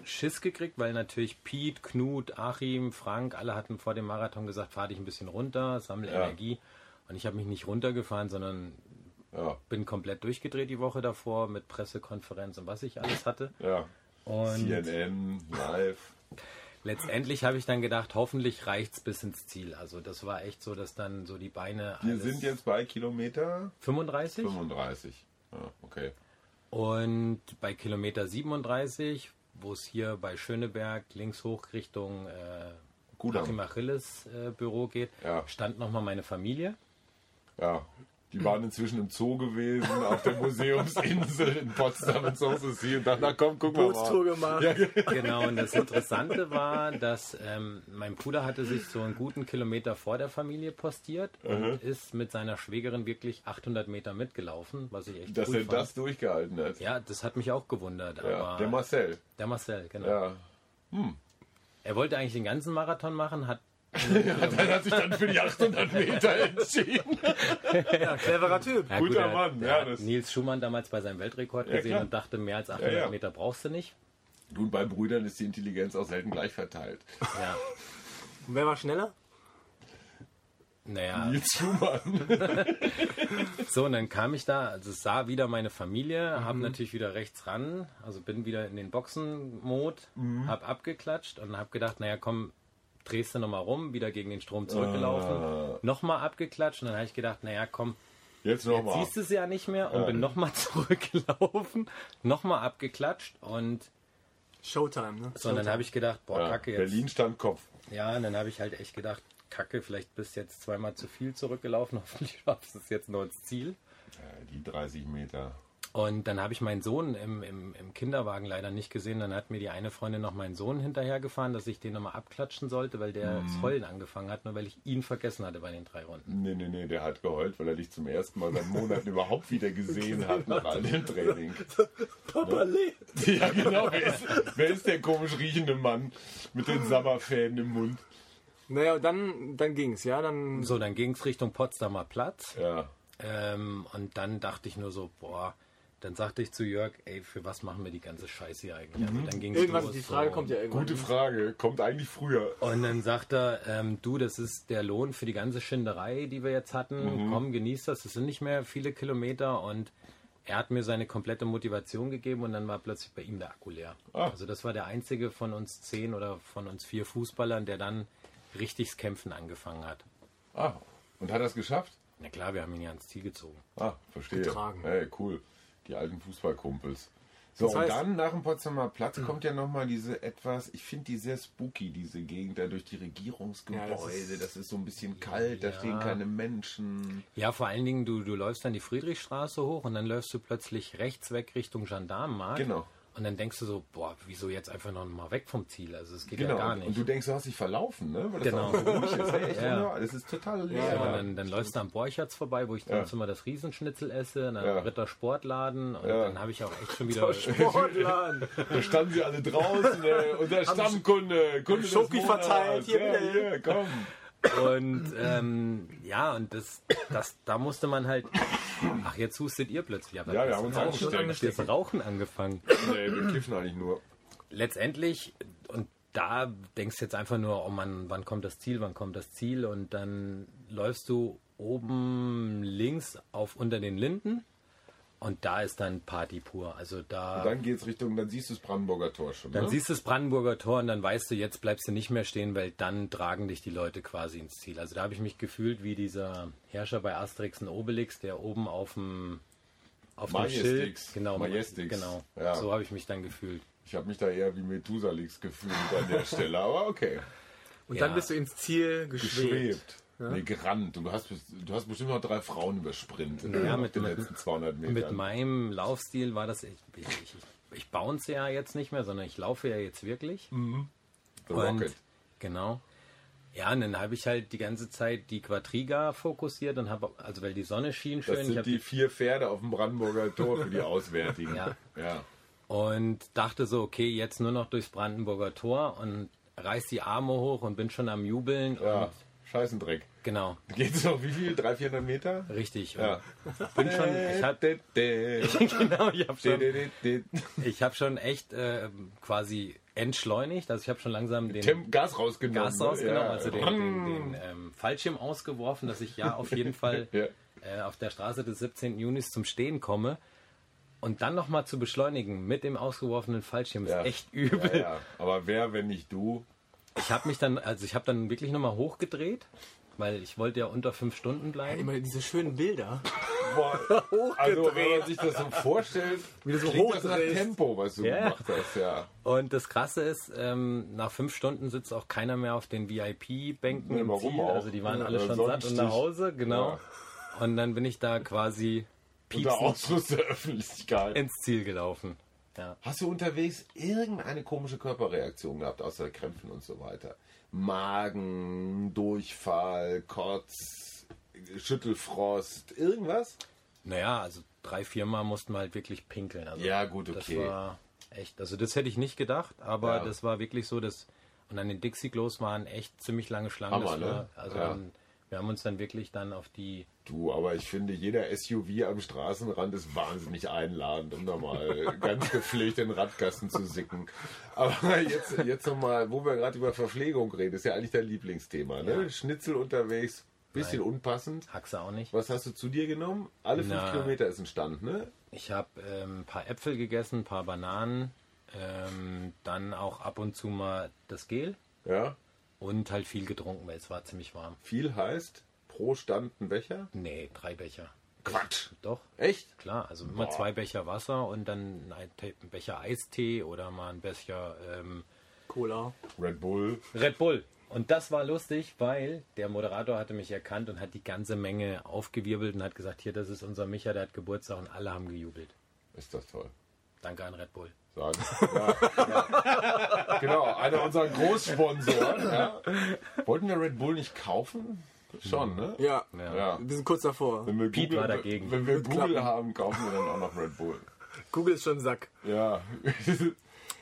Schiss gekriegt, weil natürlich Piet, Knut, Achim, Frank, alle hatten vor dem Marathon gesagt, fahr dich ein bisschen runter, sammle Ja. Energie. Und ich habe mich nicht runtergefahren, sondern Ja, bin komplett durchgedreht die Woche davor mit Pressekonferenz und was ich alles hatte. ja. Und CNN, live. Letztendlich habe ich dann gedacht, hoffentlich reicht's bis ins Ziel. Also das war echt so, dass dann so die Beine Wir sind jetzt bei Kilometer 35 35. Ja, okay. und bei Kilometer 37, wo es hier bei Schöneberg links hoch Richtung äh. Achim Achilles äh, Büro geht, Ja. stand nochmal meine Familie. Ja. Die waren inzwischen im Zoo gewesen, auf der Museumsinsel in Potsdam in Sanssouci und dachten, na komm, guck mal. Bootstour gemacht. Ja, Genau, und das Interessante war, dass ähm, mein Bruder hatte sich so einen guten Kilometer vor der Familie postiert und ist mit seiner Schwägerin wirklich 800 Meter mitgelaufen, was ich echt dass cool er fand. das durchgehalten hat. Ja, das hat mich auch gewundert. Ja, aber der Marcel. der Marcel, genau. Ja. Er wollte eigentlich den ganzen Marathon machen, hat Er hat sich dann für die 800 Meter entschieden. Ja, cleverer Typ. Ja, Guter er- Mann, er ja, das- Nils Schumann damals bei seinem Weltrekord Ja, gesehen klar. und dachte, mehr als 800 Ja, ja. Meter brauchst du nicht. Nun, bei Brüdern ist die Intelligenz auch selten gleich verteilt. Ja, Und wer war schneller? naja, Nils Schumann. so und dann kam ich da, also sah wieder meine Familie, Mhm. habe natürlich wieder rechts ran, also bin wieder in den Boxen-Mod, Mhm. hab abgeklatscht und habe gedacht, naja komm, drehst du nochmal rum, wieder gegen den Strom zurückgelaufen, Ah. nochmal abgeklatscht und dann habe ich gedacht, naja komm, Jetzt Jetzt nochmal. siehst du es ja nicht mehr und Ja. bin nochmal zurückgelaufen, nochmal abgeklatscht und Showtime, ne? so, und dann habe ich gedacht, boah, Ja, kacke jetzt. Berlin stand Kopf. Ja, und dann habe ich halt echt gedacht, kacke, vielleicht bist du jetzt zweimal zu viel zurückgelaufen, hoffentlich schaffst du es jetzt noch ins Ziel. Ja, die 30 Meter. Und dann habe ich meinen Sohn im, im, im Kinderwagen leider nicht gesehen. Dann hat mir die eine Freundin noch meinen Sohn hinterhergefahren, dass ich den nochmal abklatschen sollte, weil der Mhm. das Heulen angefangen hat, nur weil ich ihn vergessen hatte bei den drei Runden. Nee, nee, nee, der hat geheult, weil er dich zum ersten Mal seit Monaten überhaupt wieder gesehen hat nach all dem Training. Papa lebt. Ja, genau. Wer ist, wer ist der komisch riechende Mann mit den Sabberfäden im Mund? Naja, und dann, dann ging's, ja. Dann So, dann ging es Richtung Potsdamer Platz. Ja. Ähm, und dann dachte ich nur so, boah, dann sagte ich zu Jörg, ey, für was machen wir die ganze Scheiße hier eigentlich? Also dann ging's irgendwann, los, die Frage so. kommt ja irgendwann. Gute Frage. Kommt eigentlich früher. Und dann sagt er, ähm, du, das ist der Lohn für die ganze Schinderei, die wir jetzt hatten. Komm, genieß das. Das sind nicht mehr viele Kilometer. Und er hat mir seine komplette Motivation gegeben und dann war plötzlich bei ihm der Akku leer. Ah. Also das war der einzige von uns zehn oder von uns vier Fußballern, der dann richtiges Kämpfen angefangen hat. Ah, und hat er es geschafft? Na klar, wir haben ihn ja ans Ziel gezogen. Ah, verstehe. Getragen. Hey, cool. Die alten Fußballkumpels. So, Das und heißt- dann nach dem Potsdamer Platz kommt ja nochmal diese etwas, ich finde die sehr spooky, diese Gegend da durch die Regierungsgebäude. Ja, das, das ist, ist- so ein bisschen kalt, da Ja. stehen keine Menschen. Ja, vor allen Dingen, du, du läufst dann die Friedrichstraße hoch und dann läufst du plötzlich rechts weg Richtung Gendarmenmarkt. Genau. Und dann denkst du so, boah, wieso jetzt einfach noch mal weg vom Ziel? Also es geht Genau. ja gar Und nicht. du denkst, du hast dich verlaufen, ne? Weil das Genau. so ruhig ist. Hey, echt Ja. wunderbar. Das ist total leer. Ja, und dann, dann läufst du am Borchertz vorbei, wo ich Ja. immer das Riesenschnitzel esse, dann Ja. Ritter Sportladen und Ja. dann habe ich auch echt schon wieder Sportladen. Da standen sie alle draußen, äh, unser Stammkunde, Kunde Schoki verteilt, hier ja, wieder. hier, komm. und ähm, ja, und das, das, da musste man halt, ach jetzt hustet ihr plötzlich, aber Ja, wir haben uns auch angesteckt. schon das Rauchen angefangen. Nee, wir kiffen eigentlich nur. letztendlich, und da denkst du jetzt einfach nur, oh Mann, wann kommt das Ziel, wann kommt das Ziel? Und dann läufst du oben links auf unter den Linden und da ist dann Party pur. Also da. Dann geht's Richtung, dann siehst du das Brandenburger Tor schon. dann ne? siehst du das Brandenburger Tor und dann weißt du, jetzt bleibst du nicht mehr stehen, weil dann tragen dich die Leute quasi ins Ziel. Also da habe ich mich gefühlt wie dieser Herrscher bei Asterix und Obelix, der oben auf dem auf dem Majestix. Schild, genau, Majestix. genau, Ja. so habe ich mich dann gefühlt. Ich habe mich da eher wie Methusalix gefühlt an der Stelle, aber okay. Und Ja. dann bist du ins Ziel geschwebt. Geschwebt. Nee, gerannt. Du hast, du hast bestimmt noch drei Frauen übersprintet Ja, auf mit- den letzten 200 Metern. Mit meinem Laufstil war das, ich, ich, ich, ich bounce ja jetzt nicht mehr, sondern ich laufe ja jetzt wirklich. The Und, Rocket. genau. Ja, und dann habe ich halt die ganze Zeit die Quadriga fokussiert und habe, also weil die Sonne schien schön, Das ich sind die vier Pferde auf dem Brandenburger Tor für die Auswärtigen. Ja. ja. und dachte so, okay, jetzt nur noch durchs Brandenburger Tor und reiß die Arme hoch und bin schon am Jubeln. Ja, Und, Scheißendreck. genau, Geht's noch wie viel? 300, 400 Meter? richtig. Ja. Bin schon, ich habe genau, ich habe schon, ich habe schon echt äh, quasi entschleunigt. Also ich habe schon langsam den Tem Gas rausgenommen. Gas ne? rausgenommen, Ja. also den, den, den ähm, Fallschirm ausgeworfen, dass ich ja auf jeden Fall Ja. äh, auf der Straße des 17. Junis zum Stehen komme. Und dann nochmal zu beschleunigen mit dem ausgeworfenen Fallschirm ist Ja. echt übel. Ja. Aber wer, wenn nicht du? Ich habe mich dann, also ich habe dann wirklich nochmal hochgedreht, weil ich wollte ja unter fünf Stunden bleiben. Immer diese schönen Bilder. Boah, also wenn man sich das so vorstellt, Wie du so klingt das nach. Tempo, was du Ja. gemacht hast, ja. Und das Krasse ist, ähm, nach fünf Stunden sitzt auch keiner mehr auf den VIP-Bänken Nee, im Ziel. auch? Also die waren Ja, alle schon satt und nach Hause, genau. Ja. Und dann bin ich da quasi Unter Ausschluss der Öffentlichkeit. ins Ziel gelaufen. Ja. Hast du unterwegs irgendeine komische Körperreaktion gehabt, außer Krämpfen und so weiter? Magen, Durchfall, Kotz, Schüttelfrost, irgendwas? Naja, also drei, viermal mussten wir halt wirklich pinkeln. Also Ja, gut, okay. Das war echt, also das hätte ich nicht gedacht, aber Ja. das war wirklich so, dass und an den Dixie-Klos waren echt ziemlich lange Schlangen. Hammer, ne? also Ja. dann, wir haben uns dann wirklich dann auf die Du, aber ich finde, jeder SUV am Straßenrand ist wahnsinnig einladend, um da mal ganz gepflegt in den Radkasten zu sicken. Aber jetzt, jetzt nochmal, wo wir gerade über Verpflegung reden, ist ja eigentlich dein Lieblingsthema, ne? Schnitzel unterwegs, bisschen Nein. unpassend. Haxe auch nicht. Was hast du zu dir genommen? Alle fünf Na. Kilometer ist ein Stand, ne? Ich habe ähm, ein paar Äpfel gegessen, ein paar Bananen, ähm, dann auch ab und zu mal das Gel Ja. Und halt viel getrunken, weil es war ziemlich warm. Viel heißt pro Stand ein Becher? Nee, drei Becher. Quatsch. Doch, Echt? klar. Also immer Boah. zwei Becher Wasser und dann ein, ein Becher Eistee oder mal ein Becher ähm, Cola. Red Bull. Red Bull. Und das war lustig, weil der Moderator hatte mich erkannt und hat die ganze Menge aufgewirbelt und hat gesagt, hier, das ist unser Micha, der hat Geburtstag und alle haben gejubelt. Ist das toll. Danke an Red Bull. Sagen. Ja, ja. Genau, einer unserer Großsponsoren. Ja. Wollten wir Red Bull nicht kaufen? Schon, ne? Ja. Ja. Ja. Wir sind kurz davor. Wenn wir Pete Google, war dagegen. Wenn wir Google klappen. haben, kaufen wir dann auch noch Red Bull. Google ist schon Sack. Ja.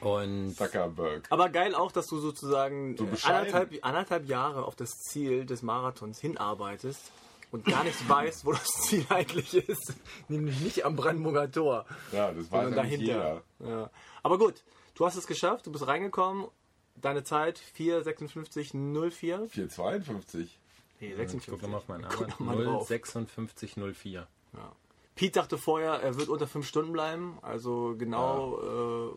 Und Zuckerberg. Aber geil auch, dass du sozusagen So äh, bescheiden. anderthalb, anderthalb Jahre auf das Ziel des Marathons hinarbeitest und gar nicht weißt, wo das Ziel eigentlich ist. Nämlich nicht am Brandenburger Tor, Ja, das weiß ja dahinter. jeder. Ja. Aber gut, du hast es geschafft, du bist reingekommen. Deine Zeit 4,56,04. 4,52. Nee, ich 56. gucke mal auf meinen Guck drauf. 05604. Ja. Pete dachte vorher, er wird unter 5 Stunden bleiben, also genau äh,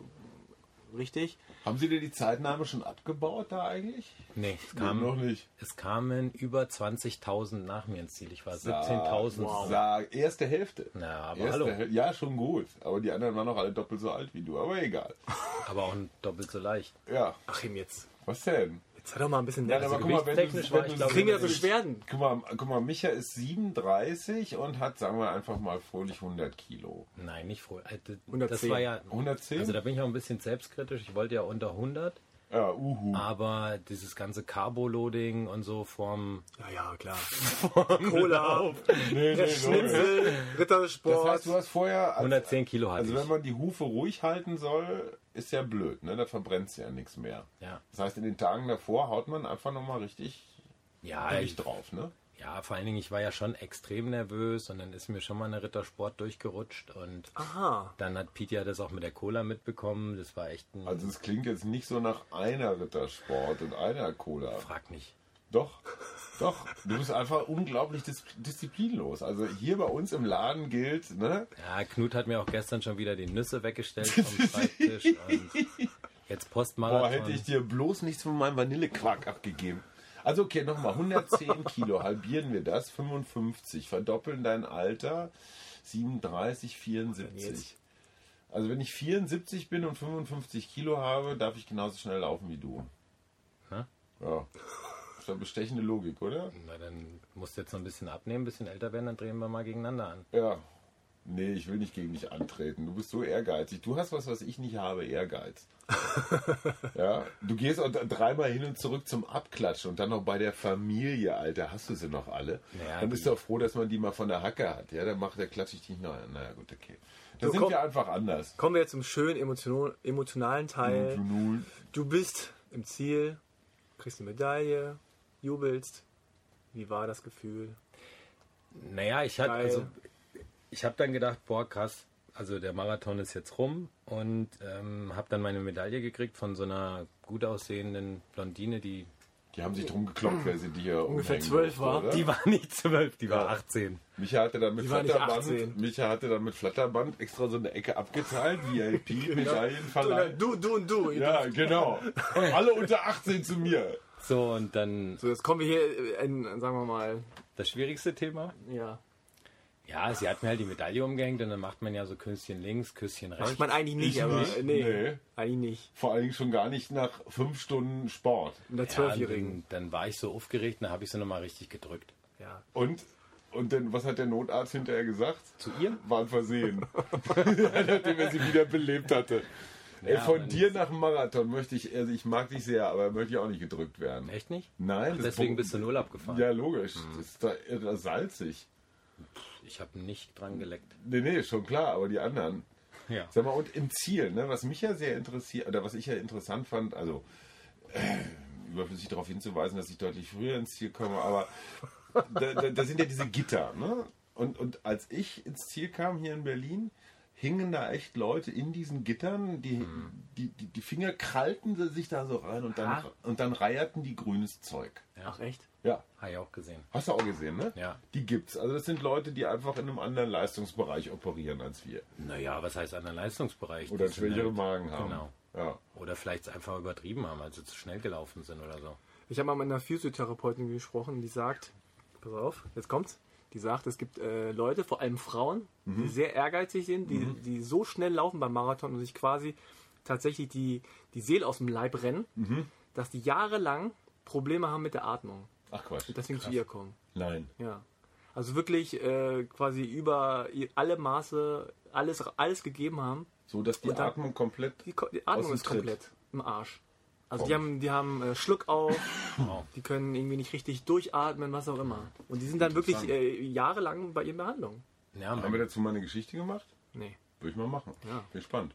richtig. Haben Sie dir die Zeitnahme schon abgebaut da eigentlich? Nee, es, Nee, kam, noch nicht. es kamen über 20.000 nach mir ins Ziel. Ich war 17.000. Wow. Erste Hälfte. Na, aber Erste hallo. Häl- Ja, schon gut. Aber die anderen waren noch alle doppelt so alt wie du. Aber egal. Aber auch doppelt so leicht. Ja. Achim, jetzt. Was denn? Sei doch mal ein bisschen Ja, nett. aber Also, guck mal, wenn du, gewichtstechnisch war wenn ich, kriegen wir ja wenn Beschwerden. Guck mal, guck mal, Micha ist 37 und hat, sagen wir einfach mal, fröhlich 100 Kilo. Nein, nicht froh. Äh, Das 110. war ja. 110? Also da bin ich auch ein bisschen selbstkritisch. Ich wollte ja unter 100, ja, uhu. aber dieses ganze Carbo-Loading und so vom Ja, ja, klar. Cola, nee, nee, Schnitzel, Das Rittersport. heißt, du hast vorher. als- 110 Kilo hatte Also, wenn ich. man die Hufe ruhig halten soll, ist ja blöd, ne? Da verbrennt ja nichts mehr. Ja, Das heißt, in den Tagen davor haut man einfach nochmal richtig ja, ich, Gewicht drauf, ne? ja, vor allen Dingen, ich war ja schon extrem nervös und dann ist mir schon mal eine Rittersport durchgerutscht und Aha. dann hat Pete ja das auch mit der Cola mitbekommen. Das war echt ein. Also, es klingt jetzt nicht so nach einer Rittersport und einer Cola. frag nicht. Doch, doch. Du bist einfach unglaublich dis disziplinlos. Also, hier bei uns im Laden gilt, ne? Ja, Knut hat mir auch gestern schon wieder die Nüsse weggestellt vom Schreibtisch und jetzt Postmarathon. Boah, hätte ich dir bloß nichts von meinem Vanillequark abgegeben. Also okay, nochmal, 110 Kilo, halbieren wir das, 55, verdoppeln dein Alter, 37, 74. Also wenn ich 74 bin und 55 Kilo habe, darf ich genauso schnell laufen wie du. Na? Ja. Das ist eine bestechende Logik, oder? Na, dann musst du jetzt noch ein bisschen abnehmen, ein bisschen älter werden, dann drehen wir mal gegeneinander an. Ja. Nee, ich will nicht gegen dich antreten. Du bist so ehrgeizig. Du hast was, was ich nicht habe, Ehrgeiz. ja, du gehst auch dreimal hin und zurück zum Abklatschen und dann noch bei der Familie, Alter. Hast du sie noch alle? Naja, dann bist du auch froh, dass man die mal von der Hacke hat. Ja, dann macht der klatsche ich dich noch. Naja, gut, okay. Da So, sind komm. wir einfach anders. Kommen wir jetzt zum schönen emotional, emotionalen Teil. Du bist im Ziel, kriegst eine Medaille, jubelst. Wie war das Gefühl? Naja, ich hatte, also, ich habe dann gedacht, boah, krass, also der Marathon ist jetzt rum und ähm, habe dann meine Medaille gekriegt von so einer gut aussehenden Blondine, die, Die haben sich drum gekloppt, wer sie dir Ungefähr zwölf war. oder? die war nicht zwölf, die war Ja. 18. Micha hatte dann mit Die war nicht Flatterband, 18. Micha hatte dann mit Flatterband extra so eine Ecke abgeteilt, VIP, Medaillenverleih. Du, du und du. Ja, genau. Alle unter 18 zu mir. So, und dann So, jetzt kommen wir hier in, sagen wir mal, das schwierigste Thema. ja. Ja, sie hat mir halt die Medaille umgehängt und dann macht man ja so Küsschen links, Küsschen rechts. Macht man eigentlich nicht, Ich aber nicht, nee, nee. eigentlich nicht. Vor allen Dingen schon gar nicht nach fünf Stunden Sport. Mit der ja, und Zwölfjährigen. dann, dann war ich so aufgeregt, dann habe ich sie nochmal richtig gedrückt. Ja. Und, und dann, was hat der Notarzt hinterher gesagt? Zu ihr? War ein Versehen. Nachdem er sie wieder belebt hatte. Ey, Ja, von dir nach dem Marathon möchte ich, also ich mag dich sehr, aber möchte ich auch nicht gedrückt werden. Echt nicht? Nein, das Deswegen ist- bist du in Urlaub gefahren. Ja, logisch. Das ist da irre salzig. Ich habe nicht dran geleckt. Nee, nee, schon klar, aber die anderen. Ja. Sag mal, und im Ziel, ne, was mich ja sehr interessiert, oder was ich ja interessant fand, also äh, überflüssig darauf hinzuweisen, dass ich deutlich früher ins Ziel komme, aber da, da, da sind ja diese Gitter, ne? Und, und als ich ins Ziel kam hier in Berlin, hingen da echt Leute in diesen Gittern, die, die, die, die Finger krallten sie sich da so rein und dann, und dann reierten die grünes Zeug. Ach echt? Ja. Habe ich auch gesehen. Hast du auch gesehen, ne? Ja. Die gibt's. Also das sind Leute, die einfach in einem anderen Leistungsbereich operieren als wir. Naja, was heißt anderen Leistungsbereich? Oder schwächere halt- Magen haben. Genau. Ja. Oder vielleicht einfach übertrieben haben, also zu schnell gelaufen sind oder so. Ich habe mal mit einer Physiotherapeutin gesprochen, die sagt, pass auf, jetzt kommt's. Die sagt, es gibt äh, Leute, vor allem Frauen, Mhm. die sehr ehrgeizig sind, die, die so schnell laufen beim Marathon und sich quasi tatsächlich die, die Seele aus dem Leib rennen, Mhm. dass die jahrelang Probleme haben mit der Atmung Ach Quatsch. und deswegen zu ihr kommen. Nein. Ja. Also wirklich äh, quasi über alle Maße alles, alles gegeben haben. So, dass die dann- Atmung komplett. Die, die Aus Atmung dem ist Tritt. komplett im Arsch. Also die haben, die haben äh, Schluck auf, Wow. die können irgendwie nicht richtig durchatmen, was auch immer. Und die sind dann wirklich äh, jahrelang bei ihren Behandlungen. Ja, Haben wir dazu mal eine Geschichte gemacht? Nee. Würde ich mal machen. Ja. Bin spannend.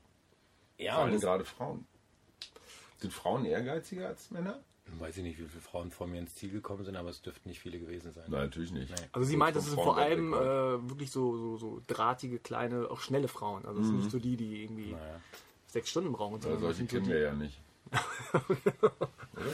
ja Vor und allem das, gerade Frauen. Sind Frauen ehrgeiziger als Männer? weiß ich nicht, wie viele Frauen vor mir ins Ziel gekommen sind, aber es dürften nicht viele gewesen sein. Nein, natürlich nicht. Nee. Also sie meint, das sind vor allem äh, wirklich so, so, so drahtige, kleine, auch schnelle Frauen. Also es sind nicht so die, die irgendwie Naja. sechs Stunden brauchen. Sondern solche das sind so kennen die- wir ja nicht.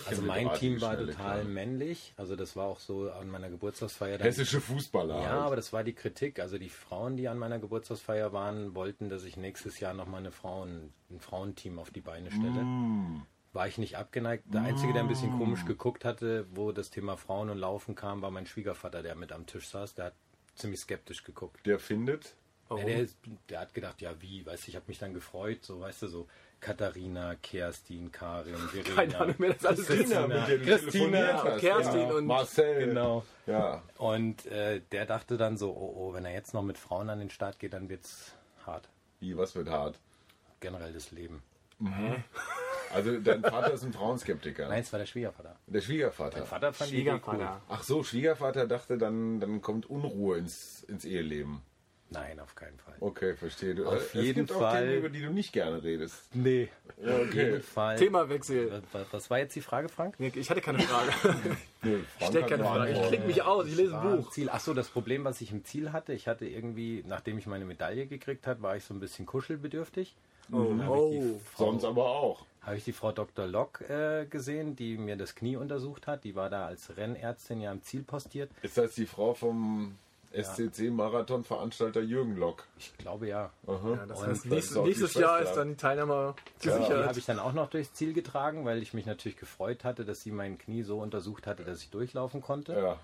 Also mein Team war total Kerle. männlich, also das war auch so an meiner Geburtstagsfeier. dann- Hessische Fußballer. Ja, halt. aber das war die Kritik. Also die Frauen, die an meiner Geburtstagsfeier waren, wollten, dass ich nächstes Jahr nochmal eine Frauen, ein Frauenteam auf die Beine stelle. Mm. War ich nicht abgeneigt. Der Einzige, der ein bisschen komisch geguckt hatte, wo das Thema Frauen und Laufen kam, war mein Schwiegervater, der mit am Tisch saß. Der hat ziemlich skeptisch geguckt. Der findet. Ja, der, der hat gedacht, ja wie, weißt du, ich habe mich dann gefreut, so weißt du, so Katharina, Kerstin, Karin, Verena. Keine Ahnung mehr, das alles Christina, Christina. mit dem du Christina telefoniert und Kerstin ja. und- Marcel. Genau. Ja. Und äh, der dachte dann so, oh, oh, wenn er jetzt noch mit Frauen an den Start geht, dann wird's hart. Wie, was wird hart? Generell das Leben. Also dein Vater ist ein Frauenskeptiker. Nein, es war der Schwiegervater. Der Schwiegervater. Vater fand Idee cool. Schwiegervater. Ach so, Schwiegervater dachte, dann, dann kommt Unruhe ins, ins Eheleben. Nein, auf keinen Fall. Okay, verstehe. Du, Auf es jeden gibt auch Fall. Themen, über die du nicht gerne redest. Nee, Ja, auf jeden okay. Fall. Themawechsel. Was, was war jetzt die Frage, Frank? Nee, Ich hatte keine Frage. Nee, Ich stelle keine eine Frage. Ich klicke mich aus, ich lese ein Buch. Ziel. Ach so, das Problem, was ich im Ziel hatte, ich hatte irgendwie, nachdem ich meine Medaille gekriegt habe, war ich so ein bisschen kuschelbedürftig. Oh, oh. Frau- Sonst aber auch. habe ich die Frau Dr. Lock äh, gesehen, die mir das Knie untersucht hat. Die war da als Rennärztin ja am Ziel postiert. Ist das die Frau vom SCC-Marathon-Veranstalter Jürgen Lock? Ich glaube ja. Ja, das heißt, das nächstes, die nächstes Jahr ist dann die Teilnahme Die gesichert. habe ich dann auch noch durchs Ziel getragen, weil ich mich natürlich gefreut hatte, dass sie mein Knie so untersucht hatte, dass ich durchlaufen konnte. Ja.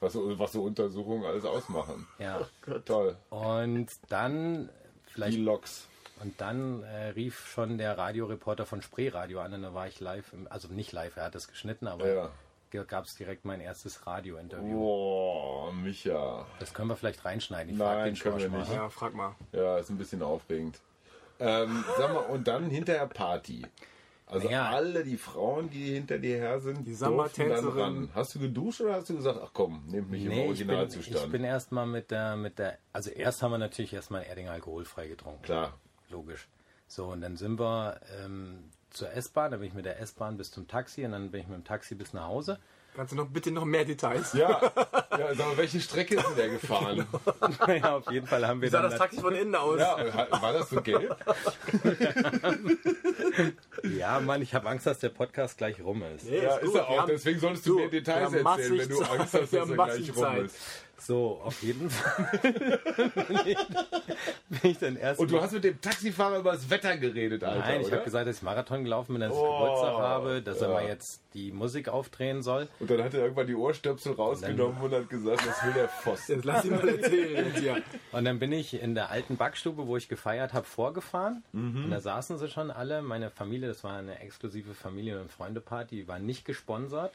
Was so, was so Untersuchungen alles ausmachen. Ja. Toll. Und dann Die vielleicht Loks. und dann äh, rief schon der Radioreporter von Spreeradio an und da war ich live, im, also nicht live, er hat es geschnitten, aber Ja. Gab es direkt mein erstes Radiointerview. Boah, Micha. Das können wir vielleicht reinschneiden. Ich frag Nein, den können wir Schorsch mal. nicht. Ja, frag mal. Ja, ist ein bisschen aufregend. Ähm, sag mal, und dann hinterher Party. Also Ja. alle die Frauen, die hinter dir her sind, Die Samba-Tänzerin. dann ran. Hast du geduscht oder hast du gesagt, ach komm, nehmt mich im Nee, ich bin, Originalzustand? ich bin erstmal mit der, mit der, also erst haben wir natürlich erstmal Erdinger alkoholfrei getrunken. Klar. Logisch. So, und dann sind wir ähm, zur S-Bahn, dann bin ich mit der S-Bahn bis zum Taxi und dann bin ich mit dem Taxi bis nach Hause. Kannst du noch bitte noch mehr Details? Ja, ja sag mal, welche Strecke ist denn der gefahren? ja, auf jeden Fall haben wir Wie sah dann das Taxi von innen aus? Ja, war das so gelb? Ja, Mann, ich habe Angst, dass der Podcast gleich rum ist. Nee, Ja, ist ist er auch. haben- Deswegen solltest du du, mir Details erzählen, wenn du Angst hast, dass er gleich rum Zeit. ist. So, auf jeden Fall bin ich, bin ich dann erst. Und du hast mit dem Taxifahrer über das Wetter geredet, Alter, Nein, ich habe gesagt, dass ich Marathon gelaufen bin, dass ich Oh, Geburtstag habe, dass er ja. mal jetzt die Musik aufdrehen soll. Und dann hat er irgendwann die Ohrstöpsel rausgenommen und hat gesagt, das will der Pfosten. Jetzt lass ihn mal erzählen hier. Und dann bin ich in der alten Backstube, wo ich gefeiert habe, vorgefahren. Und da saßen sie schon alle. Meine Familie, das war eine exklusive Familien- und Freundeparty, die war nicht gesponsert.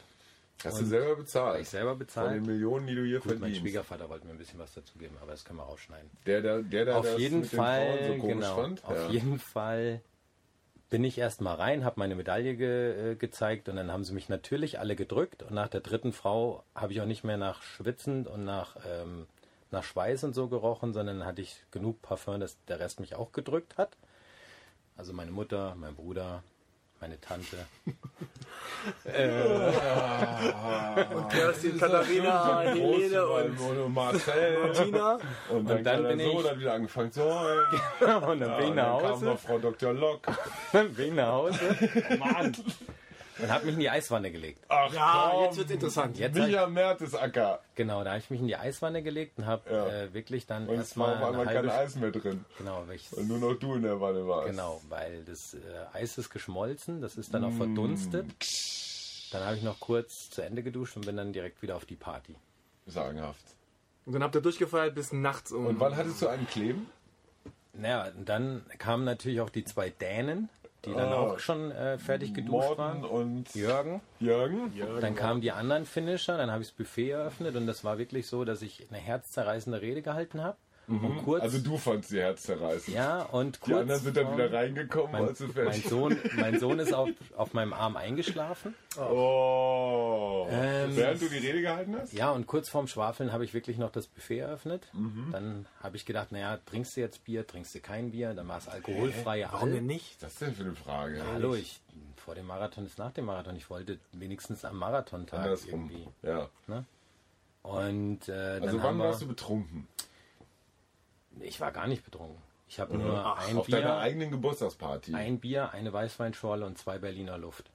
Hast du selber bezahlt? Ich selber Von den bezahlt. Millionen, die du hier Gut, mein verdienst. Schwiegervater wollte mir ein bisschen was dazu geben, aber das können wir rausschneiden. Der, der, der, der auf das jeden mit Fall, so komisch genau, fand. auf ja. jeden Fall bin ich erst mal rein, habe meine Medaille ge, äh, gezeigt und dann haben sie mich natürlich alle gedrückt und nach der dritten Frau habe ich auch nicht mehr nach Schwitzen und nach, ähm, nach Schweiß und so gerochen, sondern hatte ich genug Parfum, dass der Rest mich auch gedrückt hat. Also meine Mutter, mein Bruder, meine Tante. Und Kerstin, Katharina, Helene und und Marcel. Tina. Und dann, Und dann bin so ich- dann wieder angefangen zu heulen. und dann bin ich nach dann kam Hause. noch Frau Dr. Lock. Dann bin ich nach Hause. Mann. Und habe mich in die Eiswanne gelegt. Ach Ja, komm, jetzt wird's interessant. Jetzt ich, Micha Mertesacker. genau, da habe ich mich in die Eiswanne gelegt und habe Ja. äh, wirklich dann Und es war erstmal auf einmal kein Eis mehr drin. Genau, weil ich, Weil nur noch du in der Wanne warst. genau, weil das äh, Eis ist geschmolzen, das ist dann auch verdunstet. Dann habe ich noch kurz zu Ende geduscht und bin dann direkt wieder auf die Party. Sagenhaft. Und dann habt ihr durchgefeiert bis nachts um. Und wann hattest du einen Kleben? Naja, und dann kamen natürlich auch die zwei Dänen, die dann Oh. auch schon äh, fertig geduscht Morten waren. und Jürgen. Jürgen. Dann kamen die anderen Finisher, dann habe ich das Buffet eröffnet und das war wirklich so, dass ich eine herzzerreißende Rede gehalten habe. Und kurz, Also du fandst die herzzerreißend. ja, und Die kurz anderen sind dann wieder reingekommen, mein, als du mein, fertig Sohn, mein Sohn ist auf, auf meinem Arm eingeschlafen. Oh. Ähm, Während du die Rede gehalten hast? Ja, und kurz vorm Schwafeln habe ich wirklich noch das Buffet eröffnet. Mhm. Dann habe ich gedacht, naja, trinkst du jetzt Bier, trinkst du kein Bier, dann war es alkoholfreie Warum All. denn nicht? Was ist denn für eine Frage? Hallo, ich vor dem Marathon ist nach dem Marathon. Ich wollte wenigstens am Marathontag Andersrum. irgendwie. Ja. Und äh, dann Also haben wann wir, warst du betrunken? Ich war gar nicht betrunken. Ich habe nur ein Auf deiner Bier, eigenen Geburtstagsparty. ein Bier, eine Weißweinschorle und zwei Berliner Luft.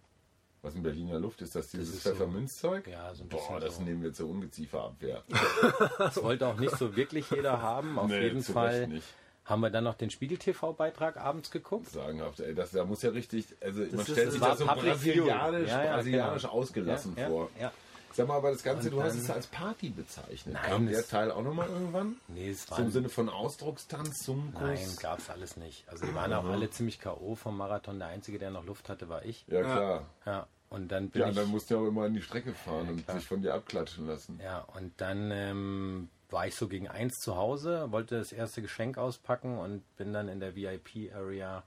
Was in Berliner Luft ist das? Dieses ist so- Pfefferminzzeug? Ja, so ein bisschen Boah, das so. nehmen wir zur Ungezieferabwehr. Das wollte auch nicht so wirklich jeder haben. Auf Nee, jeden zu Fall Recht nicht. haben wir dann noch den Spiegel-TV-Beitrag abends geguckt. Sagenhaft. Ey, das, da muss ja richtig, also man ist- stellt sich war das so Public brasilianisch, Viewing. Ja, ja, brasilianisch genau. ausgelassen ja, vor. Ja, Sag mal, aber das Ganze, Und du hast dann- es als Party bezeichnet. Nein, Kam der Teil auch nochmal irgendwann? Nee, es war im Sinne von Ausdruckstanz, Sumkus? Nein, gab es alles nicht. Also die waren auch alle ziemlich K.O. vom Marathon. Der Einzige, der noch Luft hatte, war ich. Ja, klar. Ja, und dann bin anderen ich. mussten ja auch immer an die Strecke fahren und klar. sich von dir abklatschen lassen. Ja, und dann ähm, war ich so gegen eins zu Hause, wollte das erste Geschenk auspacken und bin dann in der VIP-Area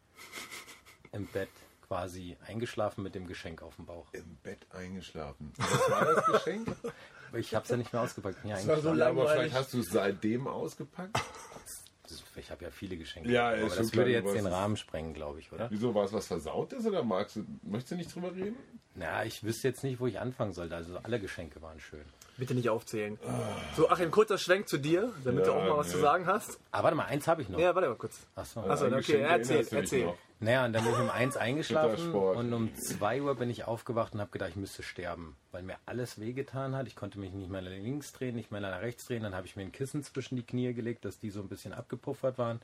im Bett quasi eingeschlafen mit dem Geschenk auf dem Bauch. Im Bett eingeschlafen. Was war das Geschenk? Ich habe es ja nicht mehr ausgepackt. Ja, war so. Ja, aber langweilig. vielleicht hast du es seitdem ausgepackt? Das- ich habe ja viele Geschenke. Ja, aber das würde du jetzt den. Rahmen sprengen, glaube ich, oder? Wieso war es was Versautes oder magst du, möchtest du nicht drüber reden? Na, ich wüsste jetzt nicht, wo ich anfangen sollte. Also alle Geschenke waren schön. Bitte nicht aufzählen. So, Achim, kurzer Schwenk zu dir, damit du Ja, auch mal was nee. zu sagen hast. Aber warte mal, eins habe ich noch. Ja, warte mal kurz. Achso. Achso, okay, erzähl, du erzähl. Naja, und dann bin ich um eins eingeschlafen und um zwei Uhr bin ich aufgewacht und habe gedacht, ich müsste sterben, weil mir alles wehgetan hat. Ich konnte mich nicht mehr nach links drehen, nicht mehr nach rechts drehen. Dann habe ich mir ein Kissen zwischen die Knie gelegt, dass die so ein bisschen abgepuffert waren.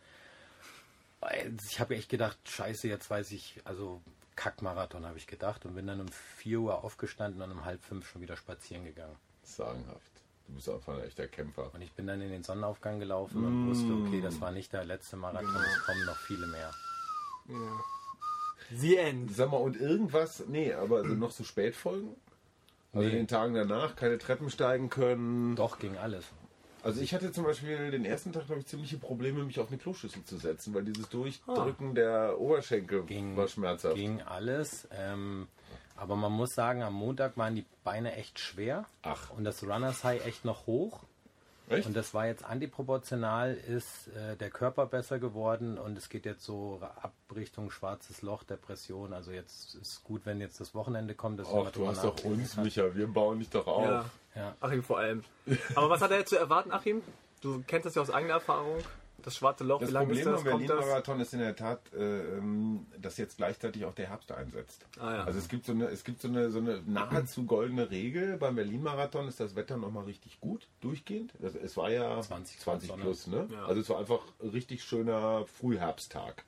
Ich habe echt gedacht, scheiße, jetzt weiß ich, also Kackmarathon habe ich gedacht und bin dann um 4 Uhr aufgestanden und um halb fünf schon wieder spazieren gegangen. Sagenhaft. Du bist einfach ein echter Kämpfer. Und ich bin dann in den Sonnenaufgang gelaufen und wusste, okay, das war nicht der letzte Marathon, es kommen noch viele mehr. The End. Sag mal, und irgendwas, nee, aber also noch so Spätfolgen? Also Nee. in den Tagen danach keine Treppen steigen können. Doch, ging alles. Also ich hatte zum Beispiel den ersten Tag, glaube ich, ziemliche Probleme, mich auf eine Kloschüssel zu setzen, weil dieses Durchdrücken der Oberschenkel Ging, war schmerzhaft. ging alles. Ähm, aber man muss sagen, am Montag waren die Beine echt schwer. Ach. Und das Runners High echt noch hoch. Echt? Und das war jetzt antiproportional, ist äh, der Körper besser geworden und es geht jetzt so ab Richtung schwarzes Loch, Depression. Also jetzt ist gut, wenn jetzt das Wochenende kommt. Dass Ach, du hast doch uns, kann. Micha, wir bauen dich doch auf. Ja. Ja. Achim vor allem. Aber was hat er jetzt zu erwarten, Achim? Du kennst das ja aus eigener Erfahrung. Das schwarze Loch, Das wie lange Problem ist das? am Kommt das? Berlin-Marathon ist in der Tat, äh, ähm, dass jetzt gleichzeitig auch der Herbst einsetzt. Ah, ja. Also es gibt so eine, es gibt so eine, so eine nahezu goldene Regel. Beim Berlin-Marathon ist das Wetter nochmal richtig gut, durchgehend. Das, es war ja 20 20, Grad plus, ne? Ja. Also es war einfach ein richtig schöner Frühherbsttag.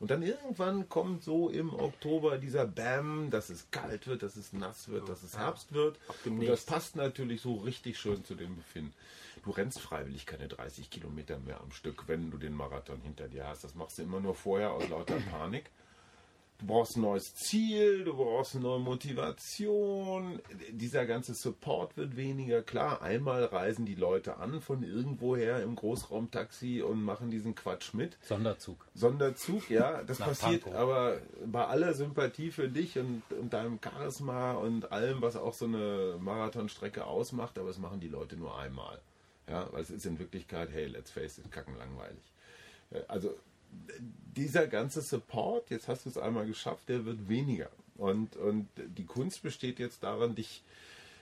Und dann irgendwann kommt so im Oktober dieser Bam, dass es kalt wird, dass es nass wird, dass es Herbst wird. Und das passt natürlich so richtig schön zu dem Befinden. Du rennst freiwillig keine 30 Kilometer mehr am Stück, wenn du den Marathon hinter dir hast. Das machst du immer nur vorher aus lauter Panik. Du brauchst ein neues Ziel, du brauchst eine neue Motivation. Dieser ganze Support wird weniger. Klar, einmal reisen die Leute an von irgendwoher im Großraumtaxi und machen diesen Quatsch mit. Sonderzug. Sonderzug, ja, das passiert Pankow. aber bei aller Sympathie für dich und, und deinem Charisma und allem, was auch so eine Marathonstrecke ausmacht, aber es machen die Leute nur einmal. Ja, weil es ist in Wirklichkeit, hey, let's face it, kacken langweilig. Äh, Also dieser ganze Support, jetzt hast du es einmal geschafft, der wird weniger. Und, und die Kunst besteht jetzt darin, dich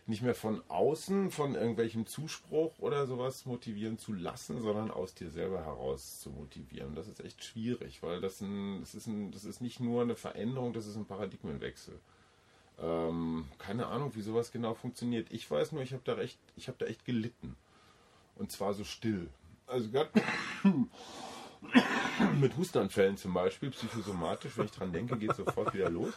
nicht mehr von außen, von irgendwelchem Zuspruch oder sowas motivieren zu lassen, sondern aus dir selber heraus zu motivieren. Das ist echt schwierig, weil das, ein, das, ist, ein, das ist nicht nur eine Veränderung, das ist ein Paradigmenwechsel. Ähm, keine Ahnung, wie sowas genau funktioniert. Ich weiß nur, ich habe da, recht- ich hab da echt gelitten. Und zwar so still. Also gerade mit Hustanfällen zum Beispiel, psychosomatisch, wenn ich dran denke, geht sofort wieder los.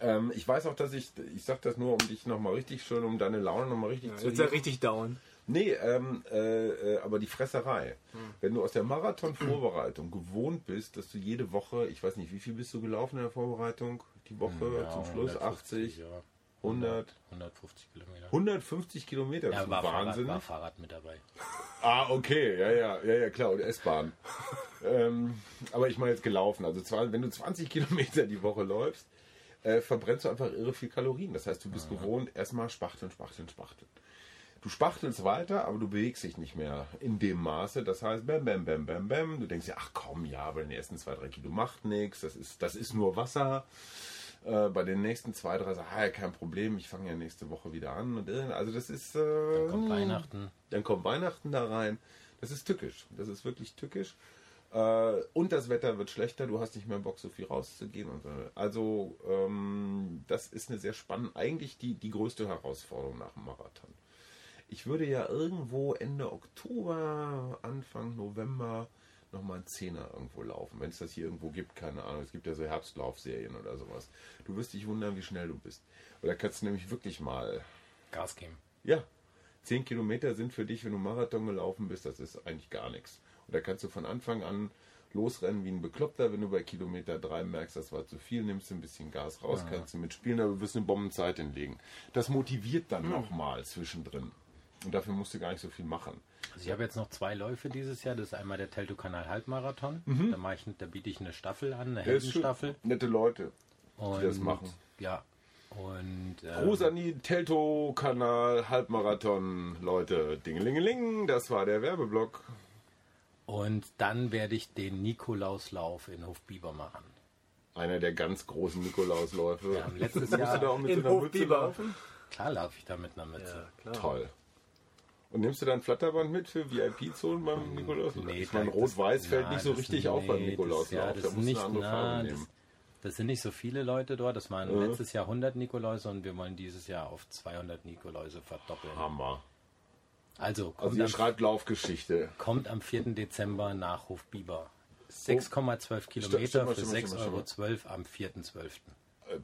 Ähm, ich weiß auch, dass ich, ich sag das nur, um dich nochmal richtig schön, um deine Laune nochmal richtig zu Jetzt heben. richtig down. Nee, ähm, äh, äh, aber die Fresserei. Wenn du aus der Marathon-Vorbereitung gewohnt bist, dass du jede Woche, ich weiß nicht, wie viel bist du gelaufen in der Vorbereitung? Die Woche Ja, zum Schluss 150, 80, ja. 100, 150 Kilometer. 150 Kilometer. Das Ja, war Fahrrad, Wahnsinn. war Fahrrad mit dabei. Ah, okay, ja, ja, ja, ja, klar, und S-Bahn. ähm, aber ich meine jetzt gelaufen. Also zwar, wenn du 20 Kilometer die Woche läufst, äh, verbrennst du einfach irre viel Kalorien. Das heißt, du bist gewohnt, erstmal spachteln, spachteln, spachteln. Du spachtelst weiter, aber du bewegst dich nicht mehr in dem Maße. Das heißt, bam, bam, bam, bam, bam. Du denkst ja, ach komm, ja, aber in den ersten zwei, drei Kilo macht nichts. Das ist, das ist nur Wasser. Äh, bei den nächsten zwei, drei Sachen, ah, ja, kein Problem, ich fange ja nächste Woche wieder an. Und, äh, also das ist... Äh, Dann kommt Weihnachten. dann kommt Weihnachten da rein. Das ist tückisch. Das ist wirklich tückisch. Äh, und das Wetter wird schlechter. Du hast nicht mehr Bock, so viel rauszugehen. Und, so. also, ähm, das ist eine sehr spannende, eigentlich die, die größte Herausforderung nach dem Marathon. Ich würde ja irgendwo Ende Oktober, Anfang November nochmal ein Zehner irgendwo laufen. Wenn es das hier irgendwo gibt, keine Ahnung. Es gibt ja so Herbstlaufserien oder sowas. Du wirst dich wundern, wie schnell du bist. Oder kannst du nämlich wirklich mal Gas geben. Ja. 10 Kilometer sind für dich, wenn du Marathon gelaufen bist, das ist eigentlich gar nichts. Und da kannst du von Anfang an losrennen wie ein Bekloppter. Wenn du bei Kilometer 3 merkst, das war zu viel, nimmst du ein bisschen Gas raus, kannst du mitspielen, aber du wirst eine Bombenzeit hinlegen. Das motiviert dann nochmal zwischendrin. Und dafür musst du gar nicht so viel machen. Also ich habe jetzt noch zwei Läufe dieses Jahr. Das ist einmal der Teltow-Kanal Halbmarathon. Da, mache ich, da biete ich eine Staffel an, eine. Heldenstaffel. Nette Leute. Und, das machen. Ja. Und äh, Gruß an die Telto-Kanal Halbmarathon, Leute. Dingelingeling, das war der Werbeblock. Und dann werde ich den Nikolauslauf in Hofbiber machen. Einer der ganz großen Nikolausläufe. Haben letztes Musst du Jahr, da auch mit in so einer Mütze Hochbiber. laufen? klar laufe ich da mit einer Mütze. klar. Toll. Und nimmst du dann Flatterband mit für VIP-Zonen beim Nikolaus? Nee, ich meine, Rot-Weiß fällt na, nicht so richtig auf beim nee. Das, ja, da das, musst eine nicht, andere na, das, das sind nicht so viele Leute dort. Das waren letztes Jahr 100 Nikoläuse und wir wollen dieses Jahr auf 200 Nikoläuse verdoppeln. Hammer. Also kommt, Also ihr am, schreibt Laufgeschichte. kommt am 4. Dezember nach Hofbiber. 6,12 Kilometer stimmt für stimmt mal, 6,12 stimmt Euro am 4.12.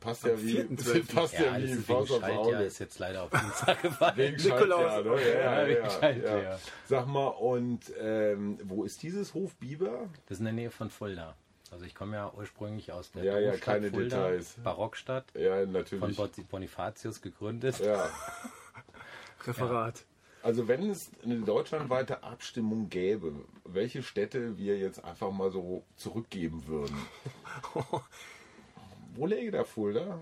Passt ja wie, 4.12.. passt ja, Ja, wie Faust aufs Auge. ist jetzt leider auf Dienstag gefallen. Wegen Nikolaus. Ne? Ja, ja, Ja, ja, ja. Sag mal, und ähm, wo ist dieses Hof Biber? Das ist in der Nähe von Fulda. Also ich komme ja ursprünglich aus der Ja, ja, keine Fulda, Details. Barockstadt, Ja, von natürlich. Bon- Bonifatius gegründet. Ja. Referat. Also wenn es eine deutschlandweite Abstimmung gäbe, welche Städte wir jetzt einfach mal so zurückgeben würden. Wo läge da Fulda?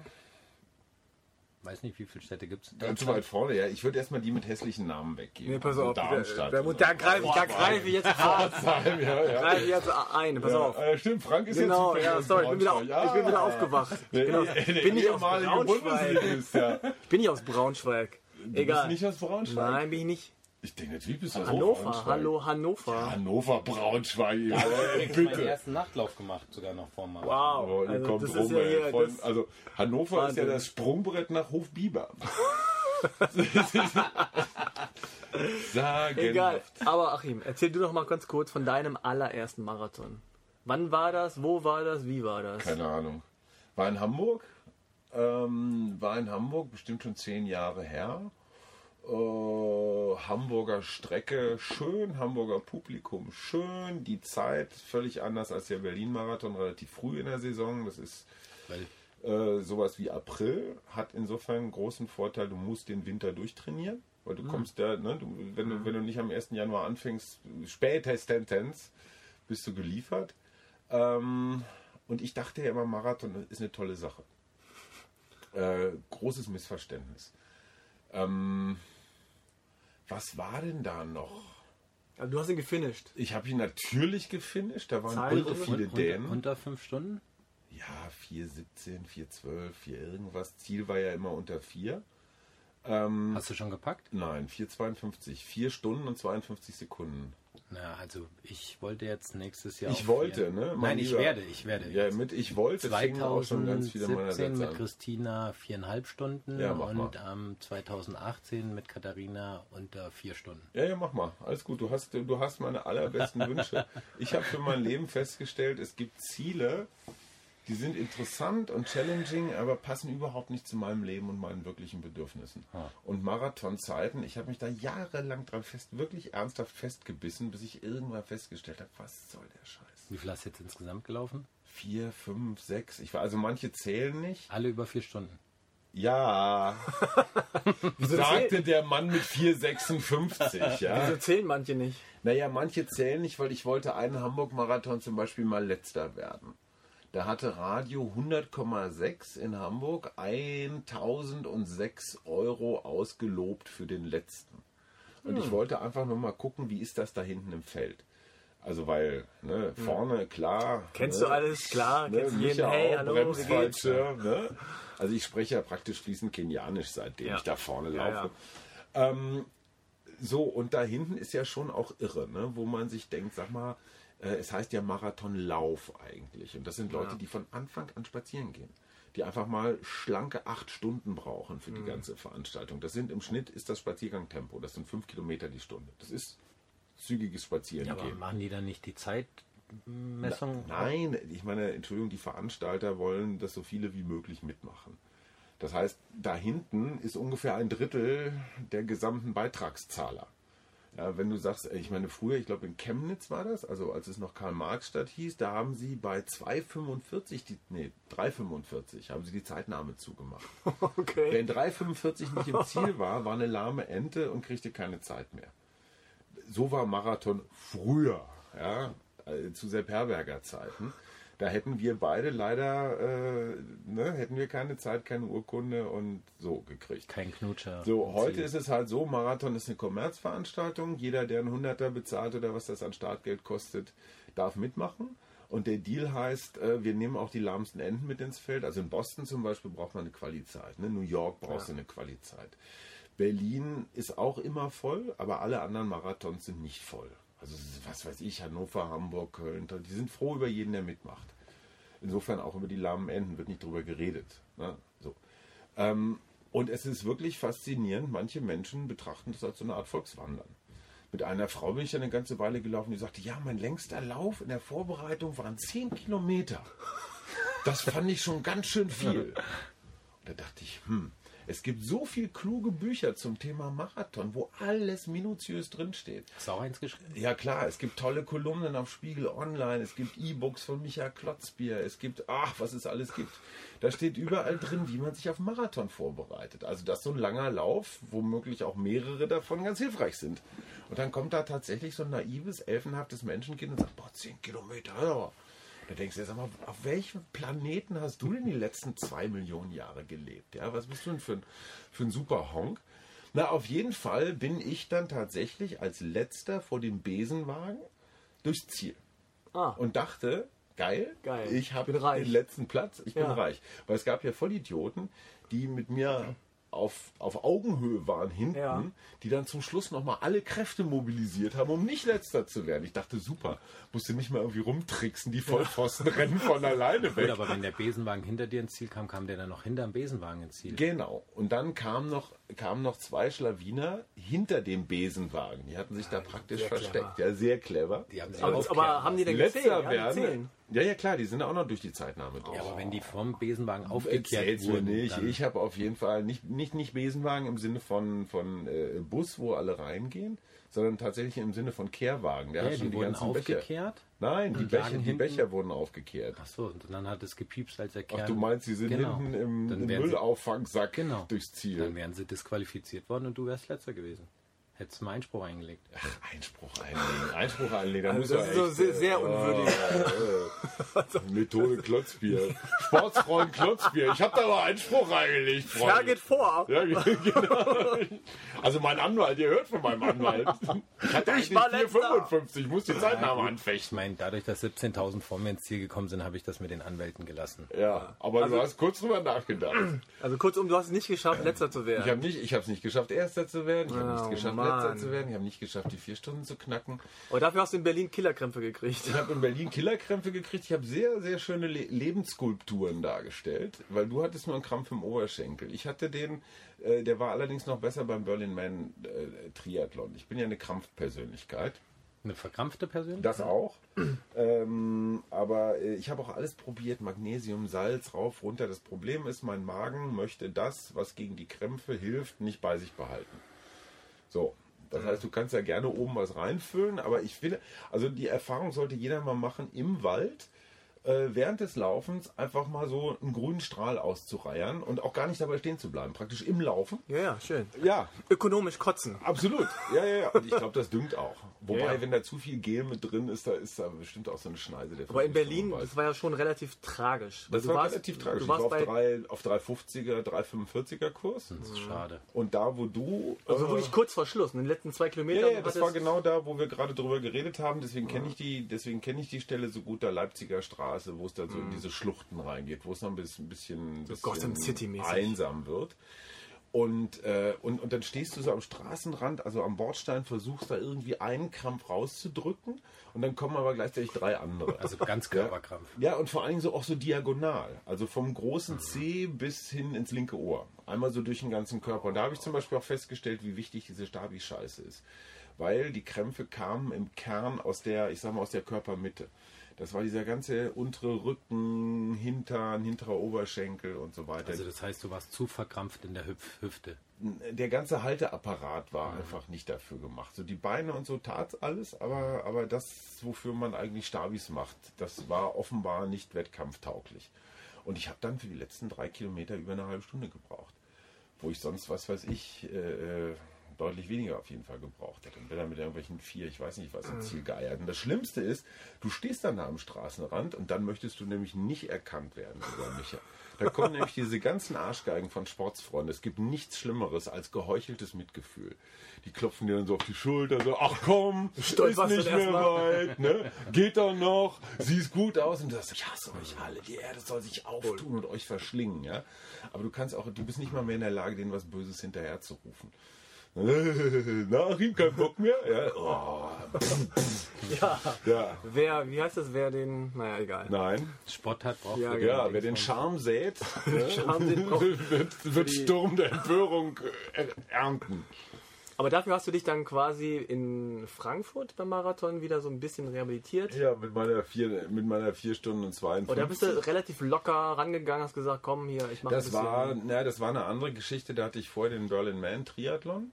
Weiß nicht, wie viele Städte gibt es. Ganz weit vorne, ja. Ich würde erstmal die mit hässlichen Namen weggeben. Nee, pass Also auf. Da, Darmstadt. da, da greife ich, da greife ich jetzt vor. Pforzheim, ja, ja. Greife ich jetzt ein. Pass ja, auf. äh, stimmt, Frank ist Genau, jetzt ja, zufällig sorry, ich bin wieder, auf, Braunschweig. ich bin wieder Ja. aufgewacht. Ich Der, bin, aus, der bin nicht aus Braunschweig. Bundesligist, ja. Ich bin nicht aus Braunschweig. Du Egal. bist nicht aus Braunschweig? Nein, bin ich nicht. Ich denke, natürlich bist du aus Hannover. Braunschweig. Hallo, Hannover. Hannover, Braunschweig. Ja, Ich habe meinen bitte. ersten Nachlauf gemacht, sogar noch vor mal. Wow. Oh, ihr Also, kommt das rum, ist ja hier, Von, das, also Hannover ist ja das Sprungbrett nach Hofbiber. Sagen. egal. Aber Achim, erzähl du doch mal ganz kurz von deinem allerersten Marathon. Wann war das? Wo war das? Wie war das? Keine Ahnung. War in Hamburg. Ähm, war in Hamburg, bestimmt schon zehn Jahre her. Äh, Hamburger Strecke, schön, Hamburger Publikum, schön. Die Zeit völlig anders als der Berlin-Marathon, relativ früh in der Saison. Das ist äh, sowas wie April hat insofern einen großen Vorteil, du musst den Winter durchtrainieren, weil du kommst da, ne, du, wenn, du, wenn du nicht am 1. Januar anfängst, spätestens bist du geliefert. Ähm, und ich dachte ja immer, Marathon ist eine tolle Sache. Äh, großes Missverständnis. Ähm, was war denn da noch? Also, du hast ihn gefinisht. Ich habe ihn natürlich gefinisht, da waren und- viele unter, Dänen. unter fünf Stunden? Ja, 4,17, 4,12, 4 irgendwas. Ziel war ja immer unter 4. Ähm, Hast du schon gepackt? nein, 4,52. 4 Stunden und 52 Sekunden. Na, also ich wollte jetzt nächstes Jahr. Ich wollte, vier- ne? Mein Nein, ich Lieber. werde, ich werde. Ja, jetzt. mit ich wollte fingen auch schon ganz viele meiner 2017 Sätze mit an. Christina viereinhalb Stunden Ja, mach und am 2018 mit Katharina unter vier Stunden. Ja, ja, mach mal. Alles gut. Du hast, du hast meine allerbesten Wünsche. Ich habe für mein Leben festgestellt, es gibt Ziele, die sind interessant und challenging, aber passen überhaupt nicht zu meinem Leben und meinen wirklichen Bedürfnissen. Und Marathonzeiten, ich habe mich da jahrelang dran fest, wirklich ernsthaft festgebissen, bis ich irgendwann festgestellt habe, was soll der Scheiß? Wie viel hast du jetzt insgesamt gelaufen? Vier, fünf, sechs. Ich war, also manche zählen nicht. Alle über vier Stunden. Ja, sagte der Mann mit 4,56, ja. Wieso zählen manche nicht? Naja, manche zählen nicht, weil ich wollte einen Hamburg-Marathon zum Beispiel mal letzter werden. Da hatte Radio 100,6 in Hamburg 1006 Euro ausgelobt für den letzten. Und ich wollte einfach nur mal gucken, wie ist das da hinten im Feld. Also weil, ne, vorne, klar. Kennst ne, du alles? Klar. Ne, Kennst du jeden? Hey, auch, hallo, wie geht's? Ne? Also ich spreche ja praktisch fließend Kenianisch, seitdem Ja. ich da vorne Ja, laufe. Ähm, so, und da hinten ist ja schon auch irre, ne? wo man sich denkt, sag mal, es heißt ja Marathonlauf eigentlich. Und das sind Leute, Ja. die von Anfang an spazieren gehen. Die einfach mal schlanke acht Stunden brauchen für die Mhm. ganze Veranstaltung. Das sind im Schnitt ist das Spaziergangtempo. Das sind fünf Kilometer die Stunde. Das ist zügiges Spazieren Ja, aber gehen. machen die dann nicht die Zeitmessung? Nein, ich meine, Entschuldigung, die Veranstalter wollen, dass so viele wie möglich mitmachen. Das heißt, da hinten ist ungefähr ein Drittel der gesamten Beitragszahler. Ja, wenn du sagst, ich meine, früher, ich glaube in Chemnitz war das, also als es noch Karl-Marx-Stadt hieß, da haben sie bei 2,45, die, nee, 3,45 haben sie die Zeitnahme zugemacht. Okay. Wer in 3,45 nicht im Ziel war, war eine lahme Ente und kriegte keine Zeit mehr. So war Marathon früher, ja, äh, zu Sepp Herberger Zeiten. Da hätten wir beide leider, äh, ne, hätten wir keine Zeit, keine Urkunde und so gekriegt. Kein Knutscher. So, heute Ziel. ist es halt so, Marathon ist eine Kommerzveranstaltung. Jeder, der einen Hunderter bezahlt oder was das an Startgeld kostet, darf mitmachen. Und der Deal heißt, äh, wir nehmen auch die lahmsten Enden mit ins Feld. Also in Boston zum Beispiel braucht man eine Qualizeit. Ne? New York brauchst du eine Qualizeit. Berlin ist auch immer voll, aber alle anderen Marathons sind nicht voll. Also was weiß ich, Hannover, Hamburg, Köln, die sind froh über jeden, der mitmacht. Insofern auch über die lahmen Enden wird nicht drüber geredet. Ne? So. Ähm, und es ist wirklich faszinierend, manche Menschen betrachten das als so eine Art Volkswandern. Mit einer Frau bin ich eine ganze Weile gelaufen, die sagte, ja, mein längster Lauf in der Vorbereitung waren 10 Kilometer. Das fand ich schon ganz schön viel. Und da dachte ich, hm, es gibt so viel kluge Bücher zum Thema Marathon, wo alles minutiös drinsteht. Hast du auch eins geschrieben? Ja klar, es gibt tolle Kolumnen auf Spiegel Online, es gibt E-Books von Michael Klotzbier, es gibt, ach, was es alles gibt. Da steht überall drin, wie man sich auf Marathon vorbereitet. Also dass so ein langer Lauf, womöglich auch mehrere davon ganz hilfreich sind. Und dann kommt da tatsächlich so ein naives, elfenhaftes Menschenkind und sagt, boah, 10 Kilometer, ja. Da denkst du sag mal, auf welchem Planeten hast du denn die letzten zwei Millionen Jahre gelebt? Ja, was bist du denn für ein, für ein super Honk? Na, auf jeden Fall bin ich dann tatsächlich als letzter vor dem Besenwagen durchs Ziel. Ah. Und dachte, geil, Geil. ich habe Bin den letzten Platz, ich bin Ja. reich. Weil es gab ja Vollidioten, die mit mir auf, auf Augenhöhe waren hinten, Ja. die dann zum Schluss nochmal alle Kräfte mobilisiert haben, um nicht letzter zu werden. Ich dachte, super, musste nicht mal irgendwie rumtricksen, die Vollpfosten rennen von alleine Gut, weg. aber wenn der Besenwagen hinter dir ins Ziel kam, kam der dann noch hinterm Besenwagen ins Ziel. Genau. Und dann kamen noch, kamen noch zwei Schlawiner hinter dem Besenwagen. Die hatten sich da praktisch sehr versteckt. clever. Ja, sehr clever. Die haben sich Aber, aber haben die denn Letzter werden. zählen. Ja, ja, klar, die sind auch noch durch die Zeitnahme durch. Ja, aber wenn die vom Besenwagen aufgekehrt Erzähl's mir wurden, nicht. dann, Ich habe auf jeden Fall nicht, nicht, nicht Besenwagen im Sinne von, von äh, Bus, wo alle reingehen, sondern tatsächlich im Sinne von Kehrwagen. Der ja, hat schon die die, wurden ganzen Becher. aufgekehrt. Nein, die Becher, die Becher wurden aufgekehrt. Achso, und dann hat es gepiepst, als Ach, Kern... du meinst, sie sind Genau. hinten im, im Müllauffangsack Genau. durchs Ziel. Dann wären sie disqualifiziert worden und du wärst letzter gewesen. Hättest du mal Einspruch eingelegt. Ach, Einspruch einlegen. Einspruch einlegen. Da Also muss das ist so sehr, sehr unwürdig. äh, Methode Klotzbier. Sportsfreund Klotzbier. Ich habe da mal Einspruch eingelegt, Ja, Freunde. geht vor. Ja, genau. Also mein Anwalt, ihr hört von meinem Anwalt. Ich hatte eigentlich war letzter. 4,55. Ich muss die Zeitnahme Ich anfechten. meine, dadurch, dass 17.000 vor mir ins Ziel gekommen sind, habe ich das mit den Anwälten gelassen. Ja, aber du hast kurz drüber nachgedacht. Also kurzum, du hast es nicht geschafft, letzter zu Ich werden. habe nicht, ich habe es nicht geschafft, Erster zu werden. Ich habe Oh, nicht geschafft, Mann. Letzter zu werden. Ich habe nicht geschafft, die vier Stunden zu knacken. Aber dafür hast du in Berlin Killerkrämpfe gekriegt. Ich habe in Berlin Killerkrämpfe gekriegt. Ich habe sehr, sehr schöne Le Lebensskulpturen dargestellt, weil du hattest nur einen Krampf im Oberschenkel. Ich hatte den, äh, der war allerdings noch besser beim Berlin Man äh, Triathlon. Ich bin ja eine Krampfpersönlichkeit. Eine verkrampfte Persönlichkeit? Das auch. ähm, aber äh, ich habe auch alles probiert. Magnesium, Salz, rauf, runter. Das Problem ist, mein Magen möchte das, was gegen die Krämpfe hilft, nicht bei sich behalten. So. Das heißt, du kannst ja gerne oben was reinfüllen, aber ich finde, also die Erfahrung sollte jeder mal machen, im Wald äh, während des Laufens einfach mal so einen grünen Strahl auszureiern und auch gar nicht dabei stehen zu bleiben, praktisch im Laufen. Ja, ja, schön. Ja, Ökonomisch kotzen. Absolut. Ja, ja, ja. Und ich glaube, das düngt auch. Wobei, Ja, ja. wenn da zu viel Gel mit drin ist, da ist da bestimmt auch so eine Schneise. Der Aber in Berlin, das war ja schon relativ tragisch. Das du war warst, relativ tragisch. Du Ich warst war auf, bei, drei, auf 350er, 345er Kurs. Das ist schade. Und da, wo du... also äh, wirklich kurz vor Schluss, in den letzten zwei ja, Kilometern. ja, das hattest- war genau da, wo wir gerade drüber geredet haben. Deswegen kenne ich die, deswegen kenne ich die Stelle so gut, der Leipziger Straße, wo es dann so in diese Schluchten reingeht, wo es noch ein bisschen, ein bisschen, bisschen einsam wird. Und, äh, und, und dann stehst du so am Straßenrand, also am Bordstein, versuchst da irgendwie einen Krampf rauszudrücken und dann kommen aber gleichzeitig drei andere. Also ganz Körperkrampf. Ja, und vor allen Dingen so auch so diagonal. Also vom großen C bis hin ins linke Ohr. Einmal so durch den ganzen Körper. Und da habe ich zum Beispiel auch festgestellt, wie wichtig diese Stabi-Scheiße ist. Weil die Krämpfe kamen im Kern aus der, ich sag mal, aus der Körpermitte. Das war dieser ganze untere Rücken, Hintern, hinterer Oberschenkel und so weiter. Also das heißt, du warst zu verkrampft in der Hüpf Hüfte. der ganze Halteapparat war einfach nicht dafür gemacht. So die Beine und so tat alles, aber, aber das, wofür man eigentlich Stabis macht, das war offenbar nicht wettkampftauglich. Und ich habe dann für die letzten drei Kilometer über eine halbe Stunde gebraucht. Wo ich sonst, was weiß ich, äh, äh deutlich weniger auf jeden Fall gebraucht hätte. Und bin dann mit irgendwelchen vier, ich weiß nicht was, ins Ziel geeiert. Und das Schlimmste ist, du stehst dann da am Straßenrand und dann möchtest du nämlich nicht erkannt werden, lieber Micha. Da kommen nämlich diese ganzen Arschgeigen von Sportsfreunden. Es gibt nichts Schlimmeres als geheucheltes Mitgefühl. Die klopfen dir dann so auf die Schulter, so, ach komm, ist Stolperst du nicht mehr weit, ne? Geht doch noch, siehst gut aus. Und du sagst, ich hasse euch alle, die Erde soll sich auftun und euch verschlingen, ja? Aber du kannst auch, du bist nicht mal mehr in der Lage, denen was Böses hinterher zu rufen. Nach ihm kein Bock mehr. Ja, oh, Ja. ja. Wer, wie heißt das, wer den, naja, egal. Nein. Spott hat braucht Ja, genau. Ja, wer den Charme sät, Charme sät, braucht- wird, wird Sturm der Empörung äh, ernten. Aber dafür hast du dich dann quasi in Frankfurt beim Marathon wieder so ein bisschen rehabilitiert. Ja, mit meiner vier, mit meiner vier Stunden und 52. Und da bist du relativ locker rangegangen, hast gesagt, komm hier, ich mache ein Das bisschen. war, na, das war eine andere Geschichte. Da hatte ich vorher den Berlin Man Triathlon.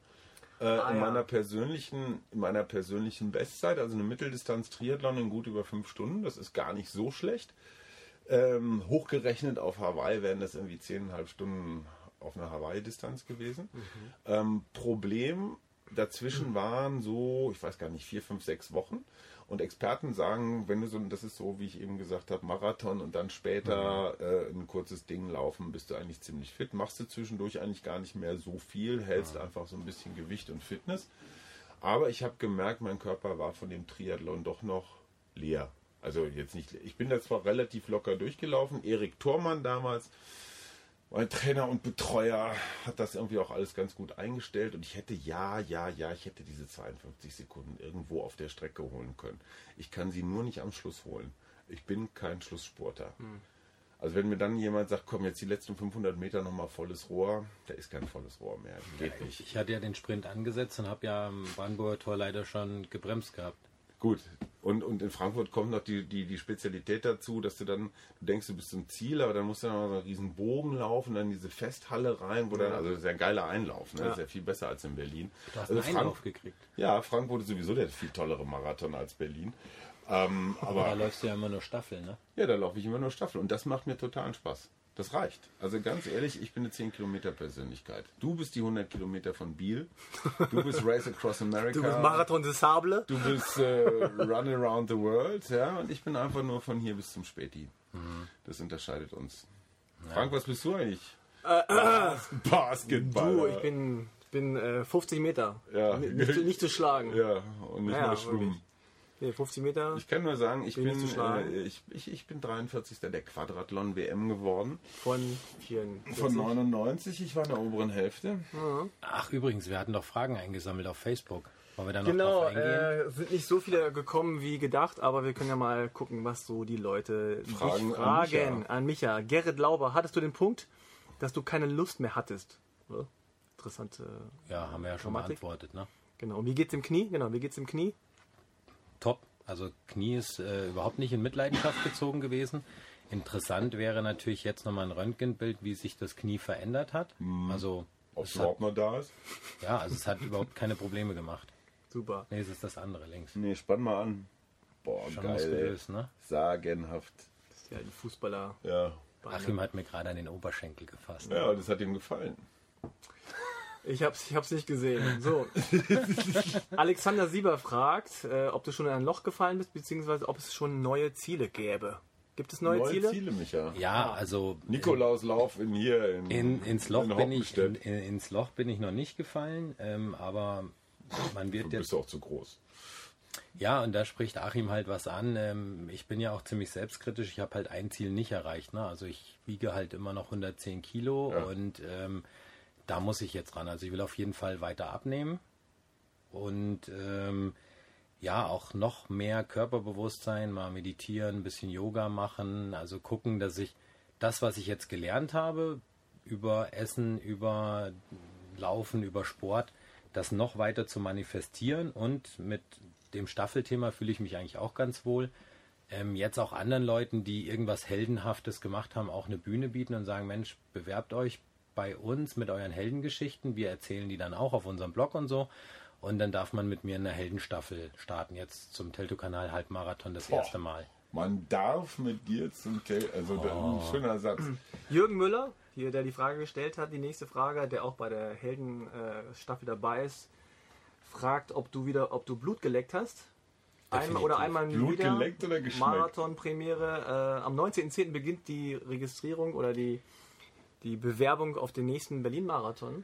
Äh, Ah, in, ja. meiner persönlichen, in meiner persönlichen Bestzeit, also eine Mitteldistanz Triathlon in gut über fünf Stunden. Das ist gar nicht so schlecht. Ähm, hochgerechnet auf Hawaii wären das irgendwie zehneinhalb Stunden auf einer Hawaii-Distanz gewesen. Ähm, Problem dazwischen waren so, ich weiß gar nicht, vier, fünf, sechs Wochen. Und Experten sagen, wenn du so, das ist so, wie ich eben gesagt habe, Marathon und dann später äh, ein kurzes Ding laufen, bist du eigentlich ziemlich fit. Machst du zwischendurch eigentlich gar nicht mehr so viel, hältst einfach so ein bisschen Gewicht und Fitness. Aber ich habe gemerkt, mein Körper war von dem Triathlon doch noch leer. Also jetzt nicht, ich bin da zwar relativ locker durchgelaufen. Erik Thormann damals, mein Trainer und Betreuer, hat das irgendwie auch alles ganz gut eingestellt. Und ich hätte, ja, ja, ja, ich hätte diese 52 Sekunden irgendwo auf der Strecke holen können. Ich kann sie nur nicht am Schluss holen. Ich bin kein Schlusssporter. Also wenn mir dann jemand sagt, komm, jetzt die letzten 500 Meter nochmal volles Rohr, da ist kein volles Rohr mehr. Geht nicht. Ich hatte ja den Sprint angesetzt und habe ja am Brandenburger Tor leider schon gebremst gehabt. Gut. Und, und in Frankfurt kommt noch die, die, die Spezialität dazu, dass du dann, du denkst, du bist zum Ziel, aber dann musst du dann noch so einen riesen Bogen laufen, dann diese Festhalle rein, wo dann, also das ist ja ein geiler Einlauf, ne? Das ist ja viel besser als in Berlin. Du hast also einen Einlauf gekriegt. Ja, Frankfurt ist sowieso der viel tollere Marathon als Berlin. Ähm, Da aber läufst du ja immer nur Staffel, ne? ja, da laufe ich immer nur Staffel und das macht mir totalen Spaß. Das reicht. Also ganz ehrlich, ich bin eine 10 Kilometer Persönlichkeit. Du bist die 100 Kilometer von Biel. Du bist Race Across America. Du bist Marathon des Sable. Du bist äh, Run Around the World, ja, und ich bin einfach nur von hier bis zum Späti. Das unterscheidet uns. Frank, was bist du eigentlich? Bas Basketball. Du, ich bin, bin äh, 50 Meter. Ja. Nicht, zu- nicht zu schlagen. Ja, und nicht Ja, mal schwimmen. Wirklich. Nee, 50 Meter. Ich kann nur sagen, ich Bin äh, ich, ich, ich bin 43. der Quadrathlon WM geworden. Von 44. Von 99, ich war in der oberen Hälfte. Ach, übrigens, wir hatten doch Fragen eingesammelt auf Facebook. Wollen wir da noch Genau, drauf eingehen? äh, sind nicht so viele gekommen wie gedacht, aber wir können ja mal gucken, was so die Leute Fragen dich an fragen. Micha. An Micha. Gerrit Lauber, hattest du den Punkt, dass du keine Lust mehr hattest? Ja, Interessante. ja, haben wir ja schon Grammatik? beantwortet, ne? Genau. Und wie geht's im Knie? Genau, wie geht's im Knie? Top. Also Knie ist äh, überhaupt nicht in Mitleidenschaft gezogen gewesen. Interessant wäre natürlich jetzt nochmal ein Röntgenbild, wie sich das Knie verändert hat. Also Ob es hat, überhaupt noch da ist? ja, also es hat überhaupt keine Probleme gemacht. Super. Nee, es ist das andere links. Nee, spann mal an. Boah, Schon geil. Muskulös, ne? Sagenhaft. Das ist ja die Fußballer. Ja. Achim hat mir gerade an den Oberschenkel gefasst. Ja, das hat ihm gefallen. Ich hab's, ich hab's nicht gesehen. So. Alexander Sieber fragt, äh, ob du schon in ein Loch gefallen bist, beziehungsweise ob es schon neue Ziele gäbe. Gibt es neue, Neue Ziele? Ziele, Micha. Ja, also Nikolauslauf in hier in, in, ins, Loch in bin ich, in, ins Loch bin ich noch nicht gefallen, ähm, aber man wird Du jetzt bist auch zu groß. Ja, und da spricht Achim halt was an. Ähm, ich bin ja auch ziemlich selbstkritisch. Ich habe halt ein Ziel nicht erreicht. Ne? Also ich wiege halt immer noch 110 Kilo Ja. und ähm, da muss ich jetzt ran. Also ich will auf jeden Fall weiter abnehmen und ähm, ja, auch noch mehr Körperbewusstsein, mal meditieren, ein bisschen Yoga machen. Also gucken, dass ich das, was ich jetzt gelernt habe, über Essen, über Laufen, über Sport, das noch weiter zu manifestieren und mit dem Staffelthema fühle ich mich eigentlich auch ganz wohl. ähm, jetzt auch anderen Leuten, die irgendwas Heldenhaftes gemacht haben, auch eine Bühne bieten und sagen, Mensch, bewerbt euch bei uns mit euren Heldengeschichten. Wir erzählen die dann auch auf unserem Blog und so. Und dann darf man mit mir in einer Heldenstaffel starten. Jetzt zum Telto-Kanal Halbmarathon das erste Mal. Man darf mit dir zum Tel also da- ein schöner Satz. Jürgen Müller, hier, der die Frage gestellt hat, die nächste Frage, der auch bei der Heldenstaffel dabei ist, fragt, ob du wieder, ob du Blut geleckt hast. Einmal oder einmal Blut wieder. geleckt oder geschmeckt? Marathon-Premiere. Äh, am 19.10. beginnt die Registrierung oder die, die Bewerbung auf den nächsten Berlin-Marathon.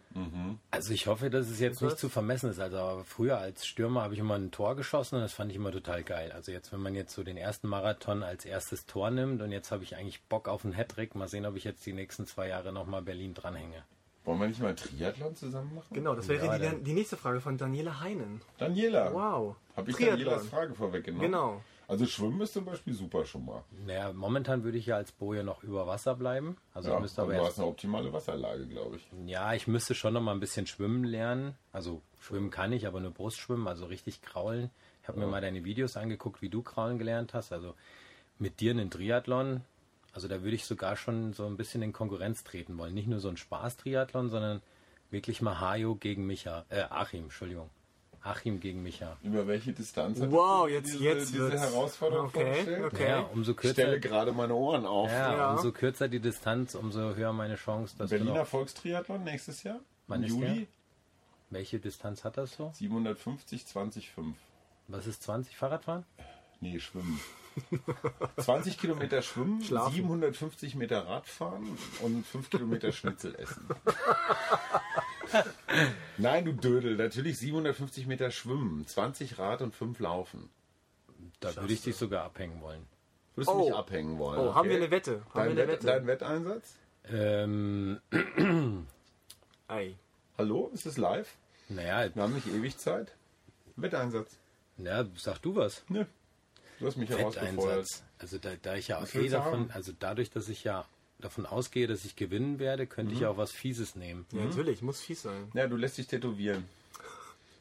Also ich hoffe, dass es jetzt nicht zu vermessen ist. Also früher als Stürmer habe ich immer ein Tor geschossen und das fand ich immer total geil. Also jetzt, wenn man jetzt so den ersten Marathon als erstes Tor nimmt und jetzt habe ich eigentlich Bock auf einen Hattrick. Mal sehen, ob ich jetzt die nächsten zwei Jahre nochmal Berlin dranhänge. Wollen wir nicht mal Triathlon zusammen machen? Genau, das wäre Ja, die, die nächste Frage von Daniela Heinen. Daniela. Wow. Habe ich Triathlon. Danielas Frage vorweggenommen? Genau. Also Schwimmen ist zum Beispiel super schon mal. Naja, momentan würde ich ja als Boje noch über Wasser bleiben. Also Ja, müsste aber du erst, hast eine optimale Wasserlage, glaube ich. ja, ich müsste schon noch mal ein bisschen schwimmen lernen. Also schwimmen kann ich, aber nur Brustschwimmen, also richtig kraulen. Ich habe mir mal deine Videos angeguckt, wie du kraulen gelernt hast. Also mit dir einen Triathlon, also da würde ich sogar schon so ein bisschen in Konkurrenz treten wollen. Nicht nur so ein Spaß-Triathlon, sondern wirklich mal Hajo gegen Micha, äh, Achim, Entschuldigung. Achim gegen Micha. Über welche Distanz hat Wow, jetzt, diese, jetzt diese wird's- Herausforderung Okay, vorgestellt? okay. Ja, umso Ich kürzer, stelle gerade meine Ohren auf. ja, Ja. umso kürzer die Distanz, umso höher meine Chance, dass du Berliner noch, Volkstriathlon nächstes Jahr? Wann Im ist der? Juli? Welche Distanz hat das so? 750, 20, 5. Was ist 20 Fahrradfahren? Nee, schwimmen. 20 Kilometer schwimmen, Schlafen. 750 Meter Radfahren und 5 Kilometer Schnitzel essen. Nein, du Dödel, natürlich 750 Meter schwimmen, 20 Rad und 5 laufen. Da würde ich dich sogar abhängen wollen. Würdest du Oh. mich abhängen wollen? Oh, haben wir eine Wette? Haben Dein, wir eine Wett, Wette? dein Wetteinsatz? Ähm, Ei. Hallo, ist es live? naja, Wir haben nicht ewig Zeit. Wetteinsatz. na, sag du was. Nö. Du hast mich herausgefordert. Wetteinsatz. Also da, da ich ja Was eh davon, also dadurch, dass ich ja davon ausgehe, dass ich gewinnen werde, könnte Mhm. ich auch was Fieses nehmen. Ja, natürlich, muss fies sein. Ja, du lässt dich tätowieren.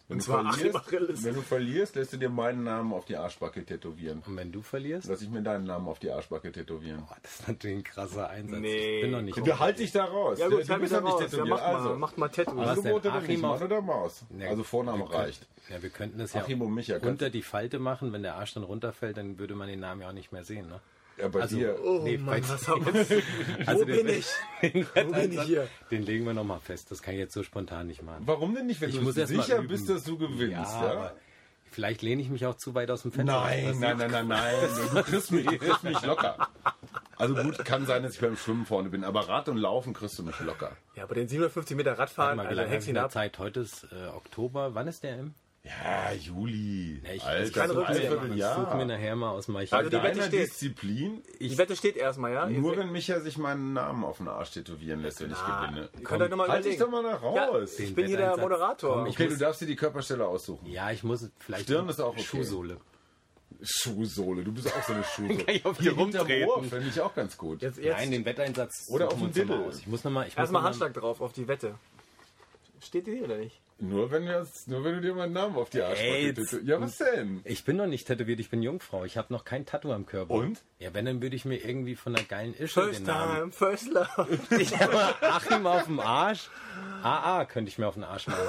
Wenn, Und du zwar verlierst, wenn du verlierst, lässt du dir meinen Namen auf die Arschbacke tätowieren. Und wenn du verlierst, Lass ich mir deinen Namen auf die Arschbacke tätowieren. boah, das ist natürlich ein krasser Einsatz. Nee. Ich bin noch nicht. Du halt dich da raus. Ja gut, mich da noch nicht raus. Ja, tätowiert. macht mal, also, macht mal Tattoo. Was denn? Achim Mann oder Maus? Ja, also Vorname reicht. Ja, wir könnten das ja Achim und Micha, kannst unter die Falte machen. Wenn der Arsch dann runterfällt, dann würde man den Namen ja auch nicht mehr sehen. Ne? Ja, bei Also, dir. Oh Nee, Mann, bei- was haben wir Also Wo den- bin ich? Den, Wo bin ich hier? den legen wir nochmal fest. Das kann ich jetzt so spontan nicht machen. Warum denn nicht, wenn Ich du muss erst mal sicher bist, dass du gewinnst? Ja, Ja, vielleicht lehne ich mich auch zu weit aus dem Fenster. Nein, nein, nein, nein, nein. Du kriegst mich, du kriegst mich locker. Also gut, kann sein, dass ich beim Schwimmen vorne bin, aber Rad und Laufen kriegst du mich locker. Ja, aber den 750 Meter Warte Radfahren, mal, wie also hängst ab. Zeit? Heute ist äh, Oktober. Wann ist der im? Ja, Juli. Ja, ich Alter, keine so ein Rücksicht. Ich suche mir Vierteljahr. nachher mal aus dem Bei Archiv. Also die Wette steht. Disziplin, Die Wette steht erstmal, ja? Nur wenn Micha sich meinen Namen auf den Arsch tätowieren lässt, wenn ich gewinne. Ihr könnt euch nochmal Halt dich doch mal Ja, raus. ich bin hier der. Moderator. Komm, ich okay, muss- du darfst dir die Körperstelle aussuchen. Ja, ich muss vielleicht. Stirn ist auch okay. Schuhsohle. Schuhsohle, du bist auch so eine Schuhsohle. Kann ich auf die Hier hinterm rumtreten? Ohr finde ich auch ganz gut. Jetzt, jetzt Nein, den Wetteinsatz. Oder suchen auf wir den Diddle. aus. Ich muss nochmal. Ich erstmal Handschlag drauf auf die Wette. Steht die oder nicht? Nur wenn, wir nur wenn du dir meinen Namen auf die Arschbacke tätowierst. Ja, was denn? Ich bin noch nicht tätowiert, ich bin Jungfrau. Ich habe noch kein Tattoo am Körper. Und? Ja, wenn, dann würde ich mir irgendwie von einer geilen Ische den First Namen. time, first love. Ich habe Achim auf dem Arsch. AA könnte ich mir auf den Arsch machen.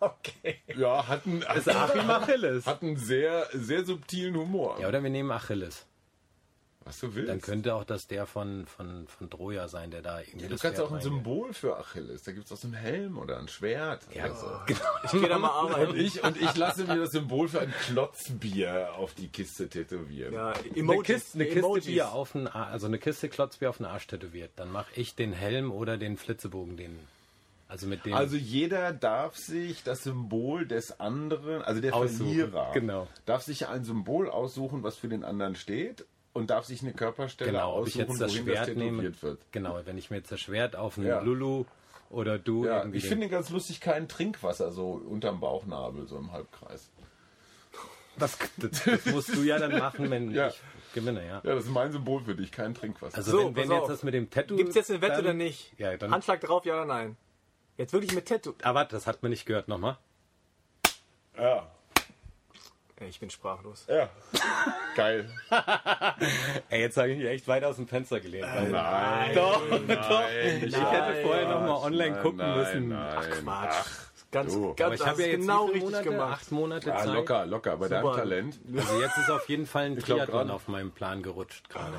Okay. Ja, hat einen, ist Achim Achilles. hat einen sehr, sehr subtilen Humor. Ja, oder wir nehmen Achilles. Was du willst. Dann könnte auch das der von, von, von Troja sein, der da irgendwie ja, du das kannst Pferd auch ein Symbol für Achilles. Da gibt es auch so einen Helm oder ein Schwert. Ja, oder so. genau. Ich gehe da mal Und arbeiten. ich, und ich lasse mir das Symbol für ein Klotzbier auf die Kiste tätowieren. Ja, Eine Emojis. Kiste, eine Kiste Emojis. Bier auf den Arsch, also eine Kiste Klotzbier auf den Arsch tätowiert. Dann mache ich den Helm oder den Flitzebogen, den, also mit dem Also jeder darf sich das Symbol des anderen, also der Aussuchen, Verlierer, genau. darf sich ein Symbol aussuchen, was für den anderen steht und darf sich eine Körperstelle genau, ob ich aussuchen, jetzt das wohin Schwert das nehme. Genau, wenn ich mir jetzt das Schwert auf einen Ja. Lulu oder du Ja, irgendwie ich finde ganz lustig kein Trinkwasser so unterm Bauchnabel, so im Halbkreis. das, das, das musst du ja dann machen, wenn Ja. ich gewinne, ja. Ja, das ist mein Symbol für dich, kein Trinkwasser. Also So, wenn, wenn jetzt auf. das mit dem Tattoo Gibt's jetzt eine Wette dann, oder nicht? Ja, dann Handschlag drauf, ja oder nein? Jetzt wirklich mit Tattoo. Ah, warte, das hat man nicht gehört nochmal. ja. Ich bin sprachlos. Ja. Geil. Ey, jetzt habe ich mich echt weit aus dem Fenster gelehnt. weil- Nein. Doch, nein, Ich hätte vorher noch mal online gucken nein, müssen. Nein. Quatsch. ganz, du. ganz Aber ich habe ja jetzt genau richtig Monate? gemacht. Acht Monate Ah, Zeit. locker, locker. Bei deinem. Talent. Also jetzt ist auf jeden Fall ein Triathlon auf meinem Plan gerutscht gerade.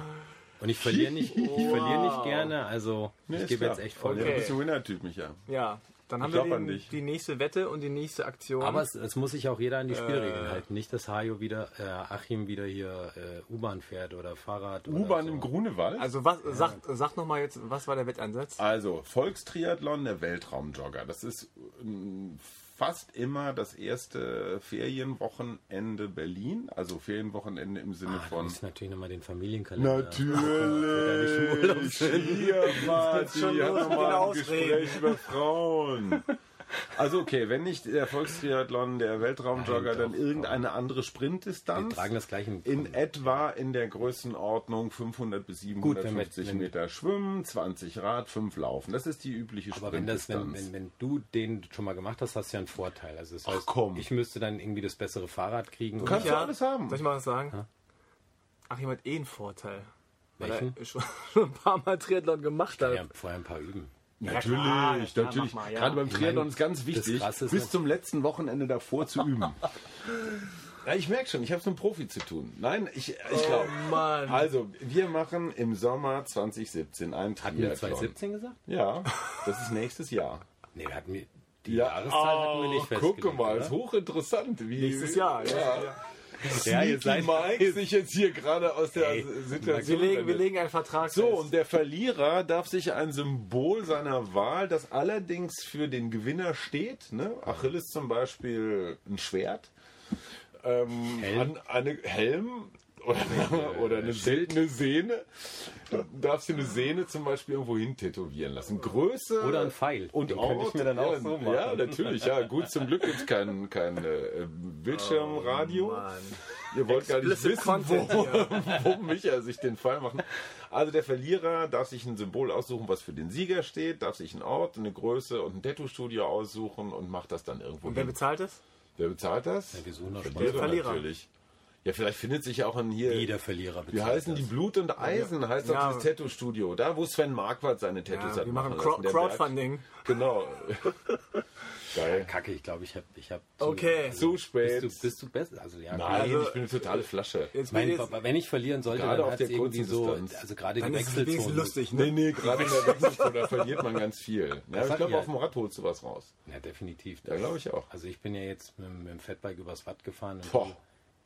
Und ich verliere nicht, ich verliere nicht gerne, also Nee, ich gebe jetzt echt voll. Ja, Okay. Du bist ein Winner-Typ, Micha. Ja, dann haben Ich wir an den, dich. die nächste Wette und die nächste Aktion. Aber es, es muss sich auch jeder an die Spielregeln halten. Nicht, dass Hajo wieder, äh, Achim wieder hier äh, U-Bahn fährt oder Fahrrad. oder U-Bahn so. im Grunewald. also was, sag, sag nochmal jetzt, was war der Wetteinsatz? Also, Volkstriathlon, der Weltraumjogger. Das ist ähm, fast immer das erste Ferienwochenende Berlin. Also Ferienwochenende im Sinne Ah, du von. musst natürlich nochmal den Familienkalender. Natürlich! Hier, Marti, schon hat los noch mit mal den ein. Gespräch über Frauen. Also okay, wenn nicht der Volkstriathlon, der Weltraumjogger, Nein, dann irgendeine andere Wir Sprintdistanz. tragen das gleiche In etwa in der Größenordnung 500 bis Gut, wenn wir- 750 wenn- Meter Schwimmen, 20 Rad, 5 Laufen. Das ist die übliche Aber wenn, das, wenn, Sprintdistanz. wenn, wenn du den schon mal gemacht hast, hast du ja einen Vorteil. Also das heißt, komm. ich müsste dann irgendwie das bessere Fahrrad kriegen. kannst oder- du alles haben. Soll ich mal was sagen? Achim hat eh einen Vorteil. Weil Welchen? er schon, schon ein paar Mal Triathlon gemacht hat. Ja, vorher ein paar üben. Natürlich, klar, ja, natürlich. mal, ja. Gerade beim Triathlon meine, ist ganz wichtig, ist bis zum letzten Wochenende davor zu üben. ja, ich merke schon, ich habe es mit einem Profi zu tun. Nein, ich, ich glaube. Mann. Also, wir machen im Sommer 2017 einen Hatten wir Triathlon. 2017 gesagt? Ja, das ist nächstes Jahr. Nee, wir hatten die Ja. Jahreszahl hatten wir nicht festgelegt. Guck mal, oder? ist hochinteressant. Wie, Nächstes Jahr. Ja. Ja. Ja, ihr seid- Mike sich jetzt hier gerade aus der Ey, Wir, Situation. legen, wir legen einen Vertrag So, fest. und der Verlierer darf sich ein Symbol seiner Wahl, das allerdings für den Gewinner steht, ne? Achilles zum Beispiel ein Schwert, ähm, Helm. An, eine Helm oder, oder eine seltene Sehne. Du darfst dir eine Sehne zum Beispiel irgendwo hin tätowieren lassen. Größe Oder ein Pfeil. und Den könnte ich mir dann auch ja, so machen. Ja, natürlich. Ja, gut, zum Glück gibt es kein, kein äh, Bildschirmradio. Mann. Ihr wollt gar nicht wissen, Content wo, hier. wo Micha sich den Fall machen. Also der Verlierer darf sich ein Symbol aussuchen, was für den Sieger steht, darf sich einen Ort, eine Größe und ein Tattoo-Studio aussuchen und macht das dann irgendwo Und wer hin. bezahlt es? Wer bezahlt das? Ja, Verlierer Der Verlierer. natürlich. Ja, vielleicht findet sich ja auch ein hier... Jeder Verlierer bezahlt Wie heißen die das. Blut und Eisen? Heißt doch Ja. dieses Tattoo-Studio. Da, wo Sven Marquardt seine Tattoos Ja, hat wir machen Berg. Crowdfunding. Genau. Geil. Kacke, ich glaube, ich habe... Ich hab Okay. Zu spät. Bist du, bist du besser? Also, ja, Nein, Also, ich bin eine totale Flasche. Jetzt, Mein, jetzt, wenn ich verlieren sollte, Gerade dann auf hat der es irgendwie so, also gerade dann die ist es wenigstens Wechselzone. lustig, Nee, ne? nee, gerade in der Wechselzone, da verliert man ganz viel. Ja, ich glaube, ja- auf dem Rad holst du was raus. Ja, definitiv. Ja, glaube ich auch. Also ich bin ja jetzt mit, mit dem Fatbike übers Watt gefahren und Boah.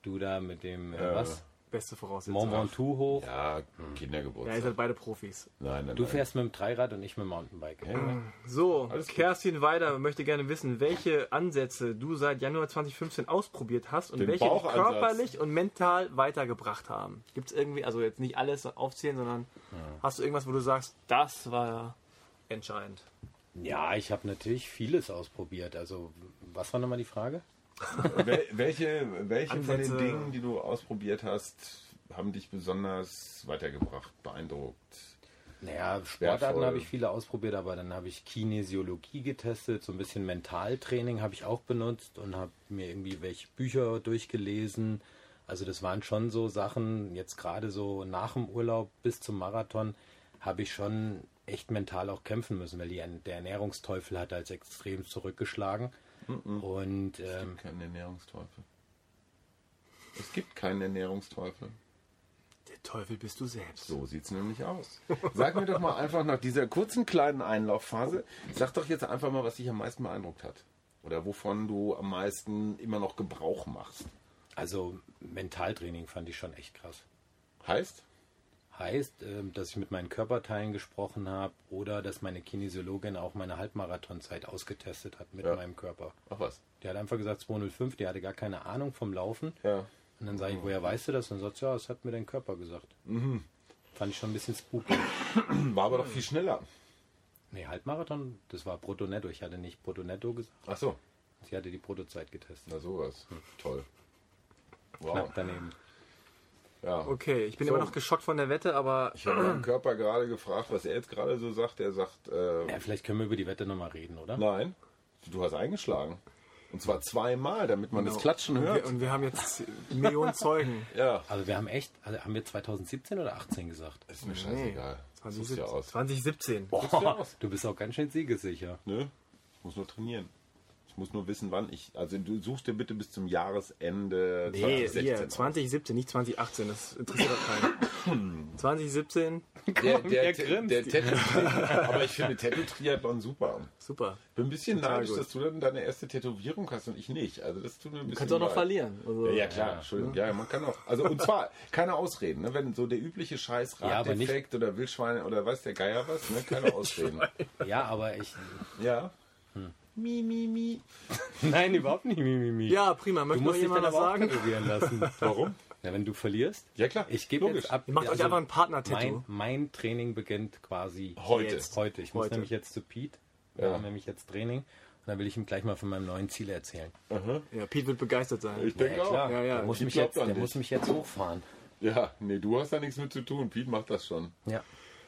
Du, da mit dem, äh, Ja. was? beste Voraussetzung. Mont Ventoux hoch. Ja, Ja, ihr Kindergeburtstag. seid beide Profis. Nein, nein, Du nein. fährst mit dem Dreirad und ich mit dem Mountainbike. So, Alles gut. Kerstin Weider möchte gerne wissen, welche Ansätze du seit Januar 2015 ausprobiert hast und Den welche dich Bauchansatz. körperlich und mental weitergebracht haben. Gibt es irgendwie, also jetzt nicht alles aufzählen, sondern hast du irgendwas, wo du sagst, das war entscheidend? Ja, ich habe natürlich vieles ausprobiert. Also, was war nochmal die Frage? Wel welche welche von den Dingen, die du ausprobiert hast, haben dich besonders weitergebracht, beeindruckt? Naja, Sportarten habe ich viele ausprobiert, aber dann habe ich Kinesiologie getestet, so ein bisschen Mentaltraining habe ich auch benutzt und habe mir irgendwie welche Bücher durchgelesen. Also das waren schon so Sachen, jetzt gerade so nach dem Urlaub bis zum Marathon habe ich schon echt mental auch kämpfen müssen, weil die, der Ernährungsteufel hat als extrem zurückgeschlagen. Und ähm, Kein Ernährungsteufel. Es gibt keinen Ernährungsteufel. Der Teufel bist du selbst. So sieht's nämlich aus. Sag mir doch mal einfach nach dieser kurzen kleinen Einlaufphase, sag doch jetzt einfach mal, was dich am meisten beeindruckt hat. Oder wovon du am meisten immer noch Gebrauch machst. also Mentaltraining fand ich schon echt krass. Heißt? Heißt, ähm, dass ich mit meinen Körperteilen gesprochen habe oder dass meine Kinesiologin auch meine Halbmarathonzeit ausgetestet hat mit Ja. meinem Körper. Ach was. Die hat einfach gesagt 205, die hatte gar keine Ahnung vom Laufen. Ja. Und dann sage ich, woher weißt du das? Und dann sagt sie, ja, das hat mir dein Körper gesagt. Mhm. Fand ich schon ein bisschen spooky. War aber doch viel schneller. Nee, Halbmarathon, das war Brutto Netto. Ich hatte nicht Brutto Netto gesagt. Ach so. Sie hatte die Bruttozeit getestet. Na sowas. Toll. Wow. Knapp daneben. Ja. Okay, ich bin So. immer noch geschockt von der Wette, aber Ich habe meinen Körper gerade gefragt, was er jetzt gerade so sagt. Er sagt, äh, Ja, vielleicht können wir über die Wette nochmal reden, oder? nein, du hast eingeschlagen. Und zwar zweimal, damit man das Genau. Klatschen Und wir, hört. und wir haben jetzt Millionen Zeugen. Ja, Also wir haben echt, also haben wir 2017 oder 18 gesagt? ist mir scheißegal. Das sieht ja 2017. aus. 2017. Boah, du bist auch ganz schön siegessicher. Ne? Ich muss nur trainieren. Muss nur wissen, wann ich. Also du suchst dir bitte bis zum Jahresende Nee, 2016. hier, aus. 2017, nicht 2018. Das interessiert doch keinen. 2017, Der, der, Er der, grinst. der Tattoo Aber ich finde Tattoo-Triathlon super. super. Bin ein bisschen Total neidisch, gut. dass du dann deine erste Tätowierung hast und ich nicht. Also das tut mir ein bisschen Du kannst auch noch leid. verlieren. Also, Ja, ja, klar, Entschuldigung. Ja, man kann auch. Also und zwar keine Ausreden, ne? Wenn so der übliche Scheiß Ja, Raddefekt oder Wildschweine oder weiß der Geier was, ne? Keine Ausreden. Ja, aber ich. ja. Mi, mi, mi. Nein, überhaupt nicht, Mimimi. Ja, prima. du Möchte noch musst dich jemand dann auch sagen? tätowieren lassen. Warum? Ja, wenn du verlierst. Ja, klar. Ich gebe jetzt ab. Ihr macht euch einfach ein Partner-Tattoo. Mein, mein Training beginnt quasi Heute. Jetzt, heute. Ich muss Heute. nämlich jetzt zu Pete. Wir Ja. haben nämlich jetzt Training. Und dann will ich ihm gleich mal von meinem neuen Ziel erzählen. Ja, Pete wird begeistert sein. Ich denke ja, auch. Ja, ja, der muss, ich mich jetzt, der muss mich jetzt hochfahren. Ja, nee, du hast da nichts mit zu tun. Pete macht das schon. Ja.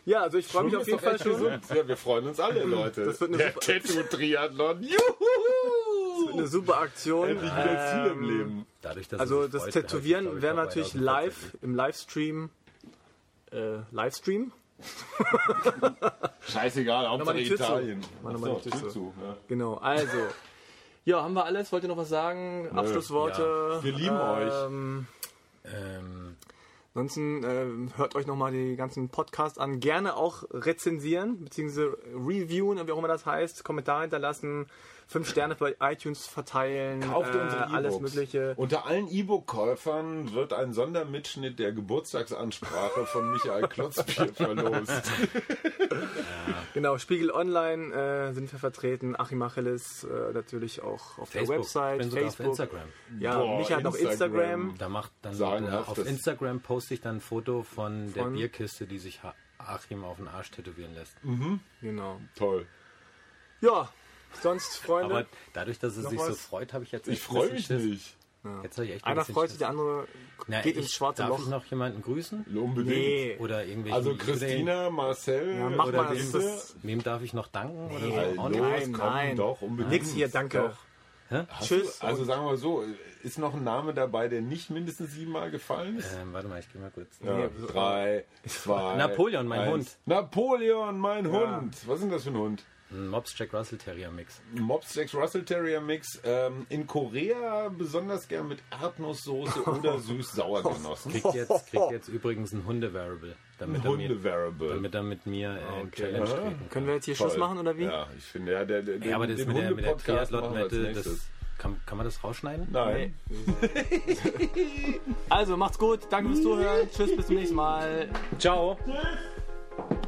Ja, also ich freue mich auf jeden Fall schon. gesund. Ja, wir freuen uns alle, Leute. Das wird eine Der Tattoo-Triathlon. Juhu! Eine super Aktion. Endlich wieder Ziel im Ähm, Leben. Dadurch, dass Also das freut, Tätowieren ich, wäre noch natürlich live im Livestream. Äh, Livestream? Scheißegal, Hauptsache die Tür zu. Italien. Mach nochmal Achso, die Tür zu. zu. Ja. Genau, also. Ja, haben wir alles? Wollt ihr noch was sagen? Abschlussworte? Wir lieben euch. ähm, Ähm, Ansonsten äh, hört euch nochmal die ganzen Podcasts an. Gerne auch rezensieren, beziehungsweise reviewen, wie auch immer das heißt. Kommentare hinterlassen, fünf Sterne bei iTunes verteilen, Kauft äh, unsere E-Books. alles Mögliche. Unter allen E-Book-Käufern wird ein Sondermitschnitt der Geburtstagsansprache von Michael Klotzbier verlost. Genau, Spiegel Online äh, sind wir vertreten, Achim Achilles äh, natürlich auch auf Facebook. der Website, ich bin sogar Facebook. auf Instagram. Ja, Boah, Micha hat noch Instagram. Da macht dann Sagenhaft, äh, auf Instagram poste ich dann ein Foto von der Von? Bierkiste, die sich Achim auf den Arsch tätowieren lässt. Genau. Toll. Ja, sonst, Freunde. Aber dadurch, dass er Noch sich so was? freut, habe ich jetzt Ich freue mich Schiss. nicht. Jetzt habe ich echt ein Einer freut sich, der andere Na, geht ich, ins schwarze darf Loch. ich noch jemanden grüßen? Unbedingt. Nee. Oder irgendwelche Also Christina, Marcel Ja, mach oder mal, das Wem darf ich noch danken? Nee. Oder so? Nein, komm, nein. doch, unbedingt. Nix hier, danke. Doch. Tschüss. Du, also sagen wir so, ist noch ein Name dabei, der nicht mindestens siebenmal gefallen ist? Ähm, warte mal, ich gehe mal kurz. Ja, Nee, drei, zwei. Napoleon, mein Hund. Napoleon, mein Ja. Hund. Was ist denn das für ein Hund? Ein Mops Jack Russell Terrier Mix. Ein Mops Jack Russell Terrier Mix. Ähm, in Korea besonders gern mit Erdnusssoße oder süß-sauer genossen. Kriegt jetzt, kriegt jetzt übrigens ein Hunde-Variable. Damit, er mir- damit er mit mir äh, in Challenge Aha. treten kann. Können wir jetzt hier Toll. Schluss machen oder wie? Ja, ich finde, ja, der, der, Ja, aber das den mit der, mit der Triathlon-Wette, das kann, kann man das rausschneiden? Nein. Also macht's gut, danke fürs Zuhören, tschüss, bis zum nächsten Mal. Ciao! Tschüss.